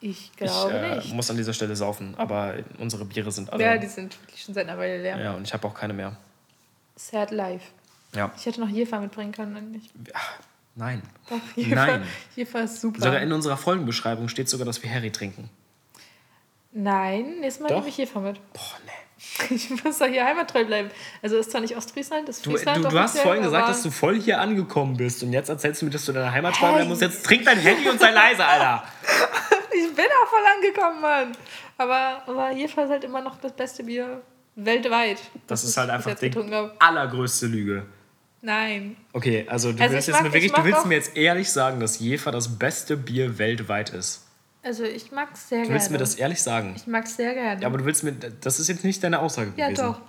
Ich glaube ich, äh, nicht. muss an dieser Stelle saufen, aber unsere Biere sind alle. Ja, die sind wirklich schon seit einer Weile leer. Ja, und ich habe auch keine mehr. Sad Life. Ja. Ich hätte noch Jefer mitbringen können, eigentlich. Ach, nein. Doch, Jefer, nein. Jefer ist super. Sogar in unserer Folgenbeschreibung steht sogar, dass wir Harry trinken. Nein, nächstes Mal nehme ich Jefer mit. Boah, nee. Ich muss doch hier heimattreu bleiben. Also ist zwar nicht Ostfriesland, das ist Friesland. Du, du, du hast vorhin gesagt, dass du voll hier angekommen bist und jetzt erzählst du mir, dass du deine Heimat hey. bleiben musst. Jetzt trink dein Handy und sei leise, Alter. ich bin auch voll angekommen, Mann. Aber, aber ist halt immer noch das beste Bier weltweit. Das, das ist halt einfach die allergrößte Lüge. Nein. Okay, also du also willst, jetzt mag, mir wirklich, du willst mir jetzt ehrlich sagen, dass Jefer das beste Bier weltweit ist. Also ich mag es sehr gerne. Du willst mir das ehrlich sagen? Ich mag es sehr gerne. Ja, aber du willst mir, das ist jetzt nicht deine Aussage ja, gewesen. Ja, doch.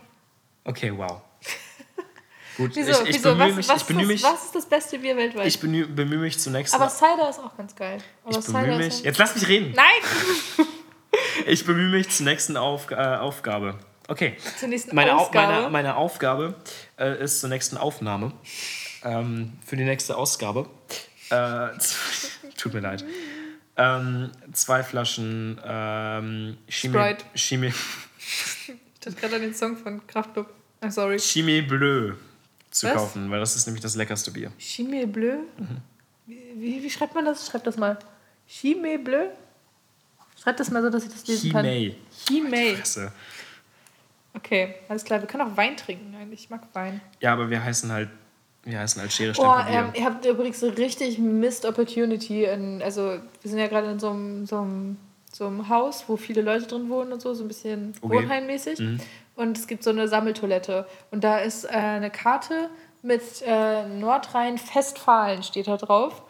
Okay, wow. Gut, Wieso? ich, ich Wieso? bemühe Was, mich, was, ich bemühe ist mich, das, was ist das beste Bier weltweit? ich bemühe, bemühe mich zunächst. Aber Cider ist auch ganz geil. Aber ich bemühe Cider mich. Jetzt lass mich reden. Nein! Ich bemühe mich zur nächsten Auf, äh, Aufgabe. Okay. Zur nächsten meine, Au- Ausgabe. meine, meine Aufgabe äh, ist zur nächsten Aufnahme. Ähm, für die nächste Ausgabe. Äh, tut mir leid. Ähm, zwei Flaschen ähm, Chimie, Sprite. Chimie, Ich dachte gerade an den Song von Kraftklub. I'm sorry. Chimie Bleu zu Was? kaufen, weil das ist nämlich das leckerste Bier. Chimie Bleu? Wie, wie, wie schreibt man das? Schreibt das mal. Chimie Bleu? Schreibt das mal so, dass ich das lesen kann. Chimay. Chimay. Fresse. Okay, alles klar. Wir können auch Wein trinken eigentlich. Ich mag Wein. Ja, aber wir heißen halt, wir heißen Stein, Oh, ähm, ihr habt übrigens so richtig Missed Opportunity. In, also, wir sind ja gerade in so einem, so, einem, so einem Haus, wo viele Leute drin wohnen und so, so ein bisschen Okay. wohnheimmäßig. Und es gibt so eine Sammeltoilette. Und da ist äh, eine Karte mit äh, Nordrhein-Westfalen steht da drauf.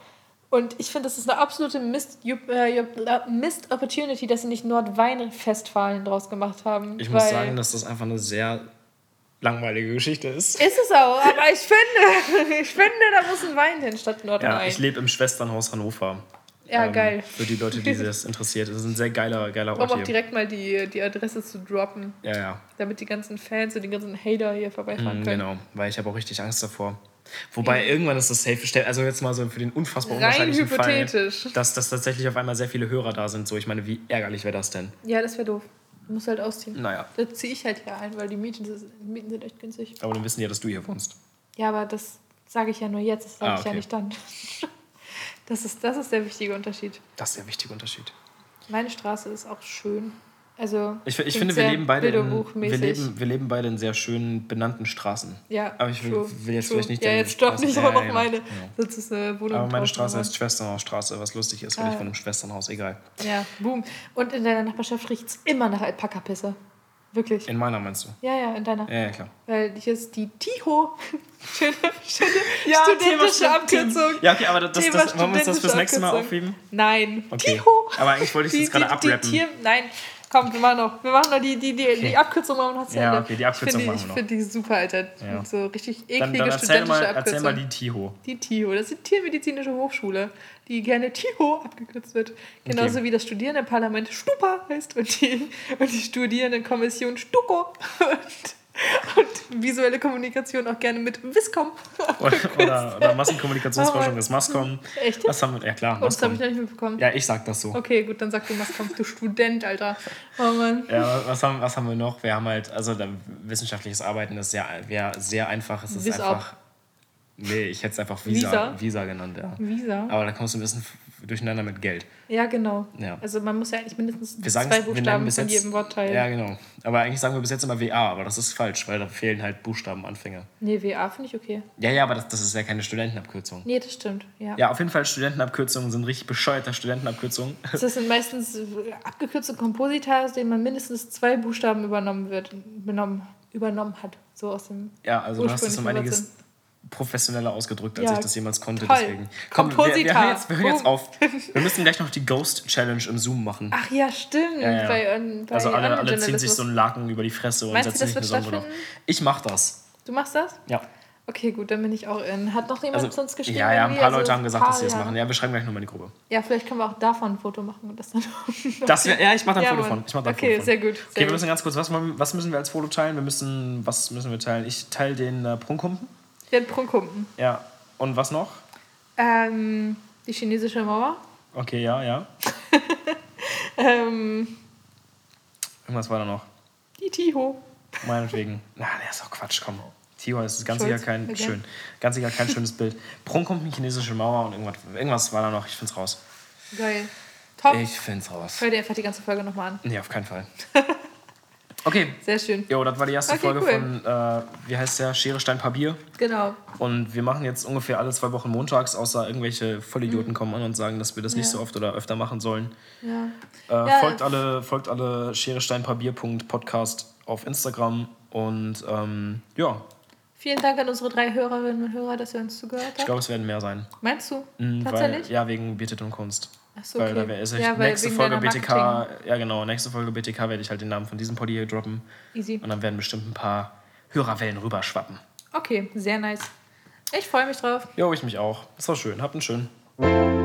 Und ich finde, das ist eine absolute Missed, äh, Missed Opportunity, dass sie nicht Nordrhein-Westfalen draus gemacht haben. ich muss sagen, dass das einfach eine sehr langweilige Geschichte ist. Ist es auch, aber ich finde, ich finde, da muss ein Wein hin statt Nordrhein. Ja, ich lebe im Schwesternhaus Hannover. Ja, Ähm, geil. Für die Leute, die das interessiert. Das ist ein sehr geiler, geiler Um Ort auch hier. direkt mal die, die Adresse zu droppen, Ja, ja. damit die ganzen Fans und die ganzen Hater hier vorbeifahren Mhm, können. genau. Weil ich habe auch richtig Angst davor. Wobei irgendwann ist das safe. Stell- Also jetzt mal so für den unfassbar Rein unwahrscheinlichen hypothetisch. Fall, dass, dass tatsächlich auf einmal sehr viele Hörer da sind. So, ich meine, wie ärgerlich wäre das denn? Ja, das wäre doof. Du musst halt ausziehen. Naja, Da ziehe ich halt hier ein, weil die Mieten, sind- Mieten sind echt günstig. aber dann wissen ja, dass du hier wohnst. Ja, aber das sage ich ja nur jetzt, das sage Ah, ich ja okay. nicht dann. Das ist, das ist der wichtige Unterschied. Das ist der wichtige Unterschied. Meine Straße ist auch schön. Also, Ich, ich finde, wir leben, beide in, wir, leben, wir leben beide in sehr schön benannten Straßen. Ja, Aber ich will, true, will jetzt true. vielleicht nicht Ja, jetzt stopp nicht ja, noch meine. genau. Das ist eine Wohnung. Aber meine Straße heißt Schwesternhausstraße, was lustig ist, weil Ah. ich von einem Schwesternhaus, egal. Ja, boom. Und in deiner Nachbarschaft riecht es immer nach Alpaka-Pisse. Wirklich. In meiner meinst du? Ja, ja, in deiner. Ja, ja, klar. Weil hier ist die TIHO. Schöne, schöne Ja, studentische Abkürzung. Ja, okay, aber das, das, wollen wir uns das fürs nächste Mal aufheben? Nein. Okay. TIHO. Aber eigentlich wollte ich das gerade die abrappen. Tier, Nein, komm, wir machen noch. Wir machen noch die, die, die, die Abkürzung machen zu Ja, okay, die Abkürzung ich machen finde wir die, noch. Ich finde die super, Alter. Ja. So richtig eklige Dann, dann erzähl, studentische mal, Abkürzung. erzähl mal die Tiho. Die TIHO, das ist die Tiermedizinische Hochschule, die gerne TIHO abgekürzt wird. Genauso Okay. wie das Studierendenparlament STUPA heißt und die, und die Studierendenkommission STUKO. Und, und visuelle Kommunikation auch gerne mit Viscom. Oder, oder, oder Massenkommunikationsforschung ist Mascom. Echt? Was haben wir? Ja, klar, Oh, das habe ich noch nicht mitbekommen. Ja, ich sag das so. Okay, gut, dann sag du Mascom, du Student, Alter. Oh Mann. Ja, was haben, was haben wir noch? Wir haben halt, also wissenschaftliches Arbeiten ist sehr, sehr einfach. Es ist ab. einfach. Nee, ich hätte es einfach Visa, Visa? Visa genannt, ja. Visa? Aber da kommst du ein bisschen durcheinander mit Geld. Ja, genau. Ja. Also man muss ja eigentlich mindestens Wir zwei Buchstaben bis von jedem Wortteil. Ja, genau. Aber eigentlich sagen wir bis jetzt immer WA, aber das ist falsch, weil da fehlen halt Buchstabenanfänge. Nee, WA finde ich okay. Ja, ja, aber das, das ist ja keine Studentenabkürzung. Nee, das stimmt. Ja. Ja, auf jeden Fall Studentenabkürzungen sind richtig bescheuerte Studentenabkürzungen. Das sind meistens abgekürzte Komposita, aus denen man mindestens zwei Buchstaben übernommen wird, benommen, übernommen hat. So aus dem. Ja, also du hast es um einiges professioneller ausgedrückt, als Ja, ich das jemals konnte. toll. Deswegen. Komm, wir, wir, hören jetzt, wir hören jetzt auf. Wir müssen gleich noch die Ghost Challenge im Zoom machen. Ach ja, stimmt. Ja, ja. Bei, ähm, bei also alle, alle ziehen sich so einen Laken über die Fresse und Meinst du, setzen sich eine Sonnenbrille auf. Ich mach das. Du machst das? Ja. Okay, gut, dann bin ich auch in. Hat noch jemand Also, sonst geschrieben? ja, ja, ein paar Also Leute haben gesagt, dass sie paar, das machen. Ja, wir schreiben gleich nochmal in die Gruppe. Ja, vielleicht können wir auch davon ein Foto machen und das dann. Das wär, ja, ich mache da ein Foto Mann. von. Ich mach da ein Okay, Foto von. sehr gut, sehr okay, wir müssen ganz kurz, was, was müssen wir als Foto teilen? Wir müssen, was müssen wir teilen? Ich teile den äh, Prunkhumpen. Wir haben Prunkumpen. Ja. Und was noch? Ähm, die chinesische Mauer. Okay, ja, ja. Ähm, Irgendwas war da noch. die Tiho. Meinetwegen. Na, der ist auch Quatsch, komm. Tio ist ganz Schulz, sicher kein okay. schön. Ganz sicher kein schönes Bild. Prunkhumpen, chinesische Mauer und irgendwas, irgendwas war da noch. Ich find's raus. Geil. Top. Ich find's raus. Hör dir einfach die ganze Folge nochmal an. Nee, auf keinen Fall. Okay. Sehr schön. Jo, das war die erste Okay, Folge cool. von, äh, wie heißt der? Schere, Stein, Papier. Genau. Und wir machen jetzt ungefähr alle zwei Wochen montags, außer irgendwelche Vollidioten kommen an und sagen, dass wir das nicht Mhm. Ja. so oft oder öfter machen sollen. Ja. Äh, Ja, folgt alle, folgt alle Schere, Stein, Papier.podcast auf Instagram. Und ähm, ja, Vielen Dank an unsere drei Hörerinnen und Hörer, dass ihr uns zugehört habt. ich glaube, es werden mehr sein. Meinst du? Mhm, Tatsächlich? Weil, ja, wegen Bietet und Kunst. Ach so, Weil okay. da wär, ist Ja, nächste Folge BTK, ja genau, nächste Folge BTK werde ich halt den Namen von diesem Podi hier droppen. Easy. Und dann werden bestimmt ein paar Hörerwellen rüberschwappen. Okay, sehr nice. Ich freue mich drauf. Jo, ich mich auch. Das war schön. Habt einen schönen.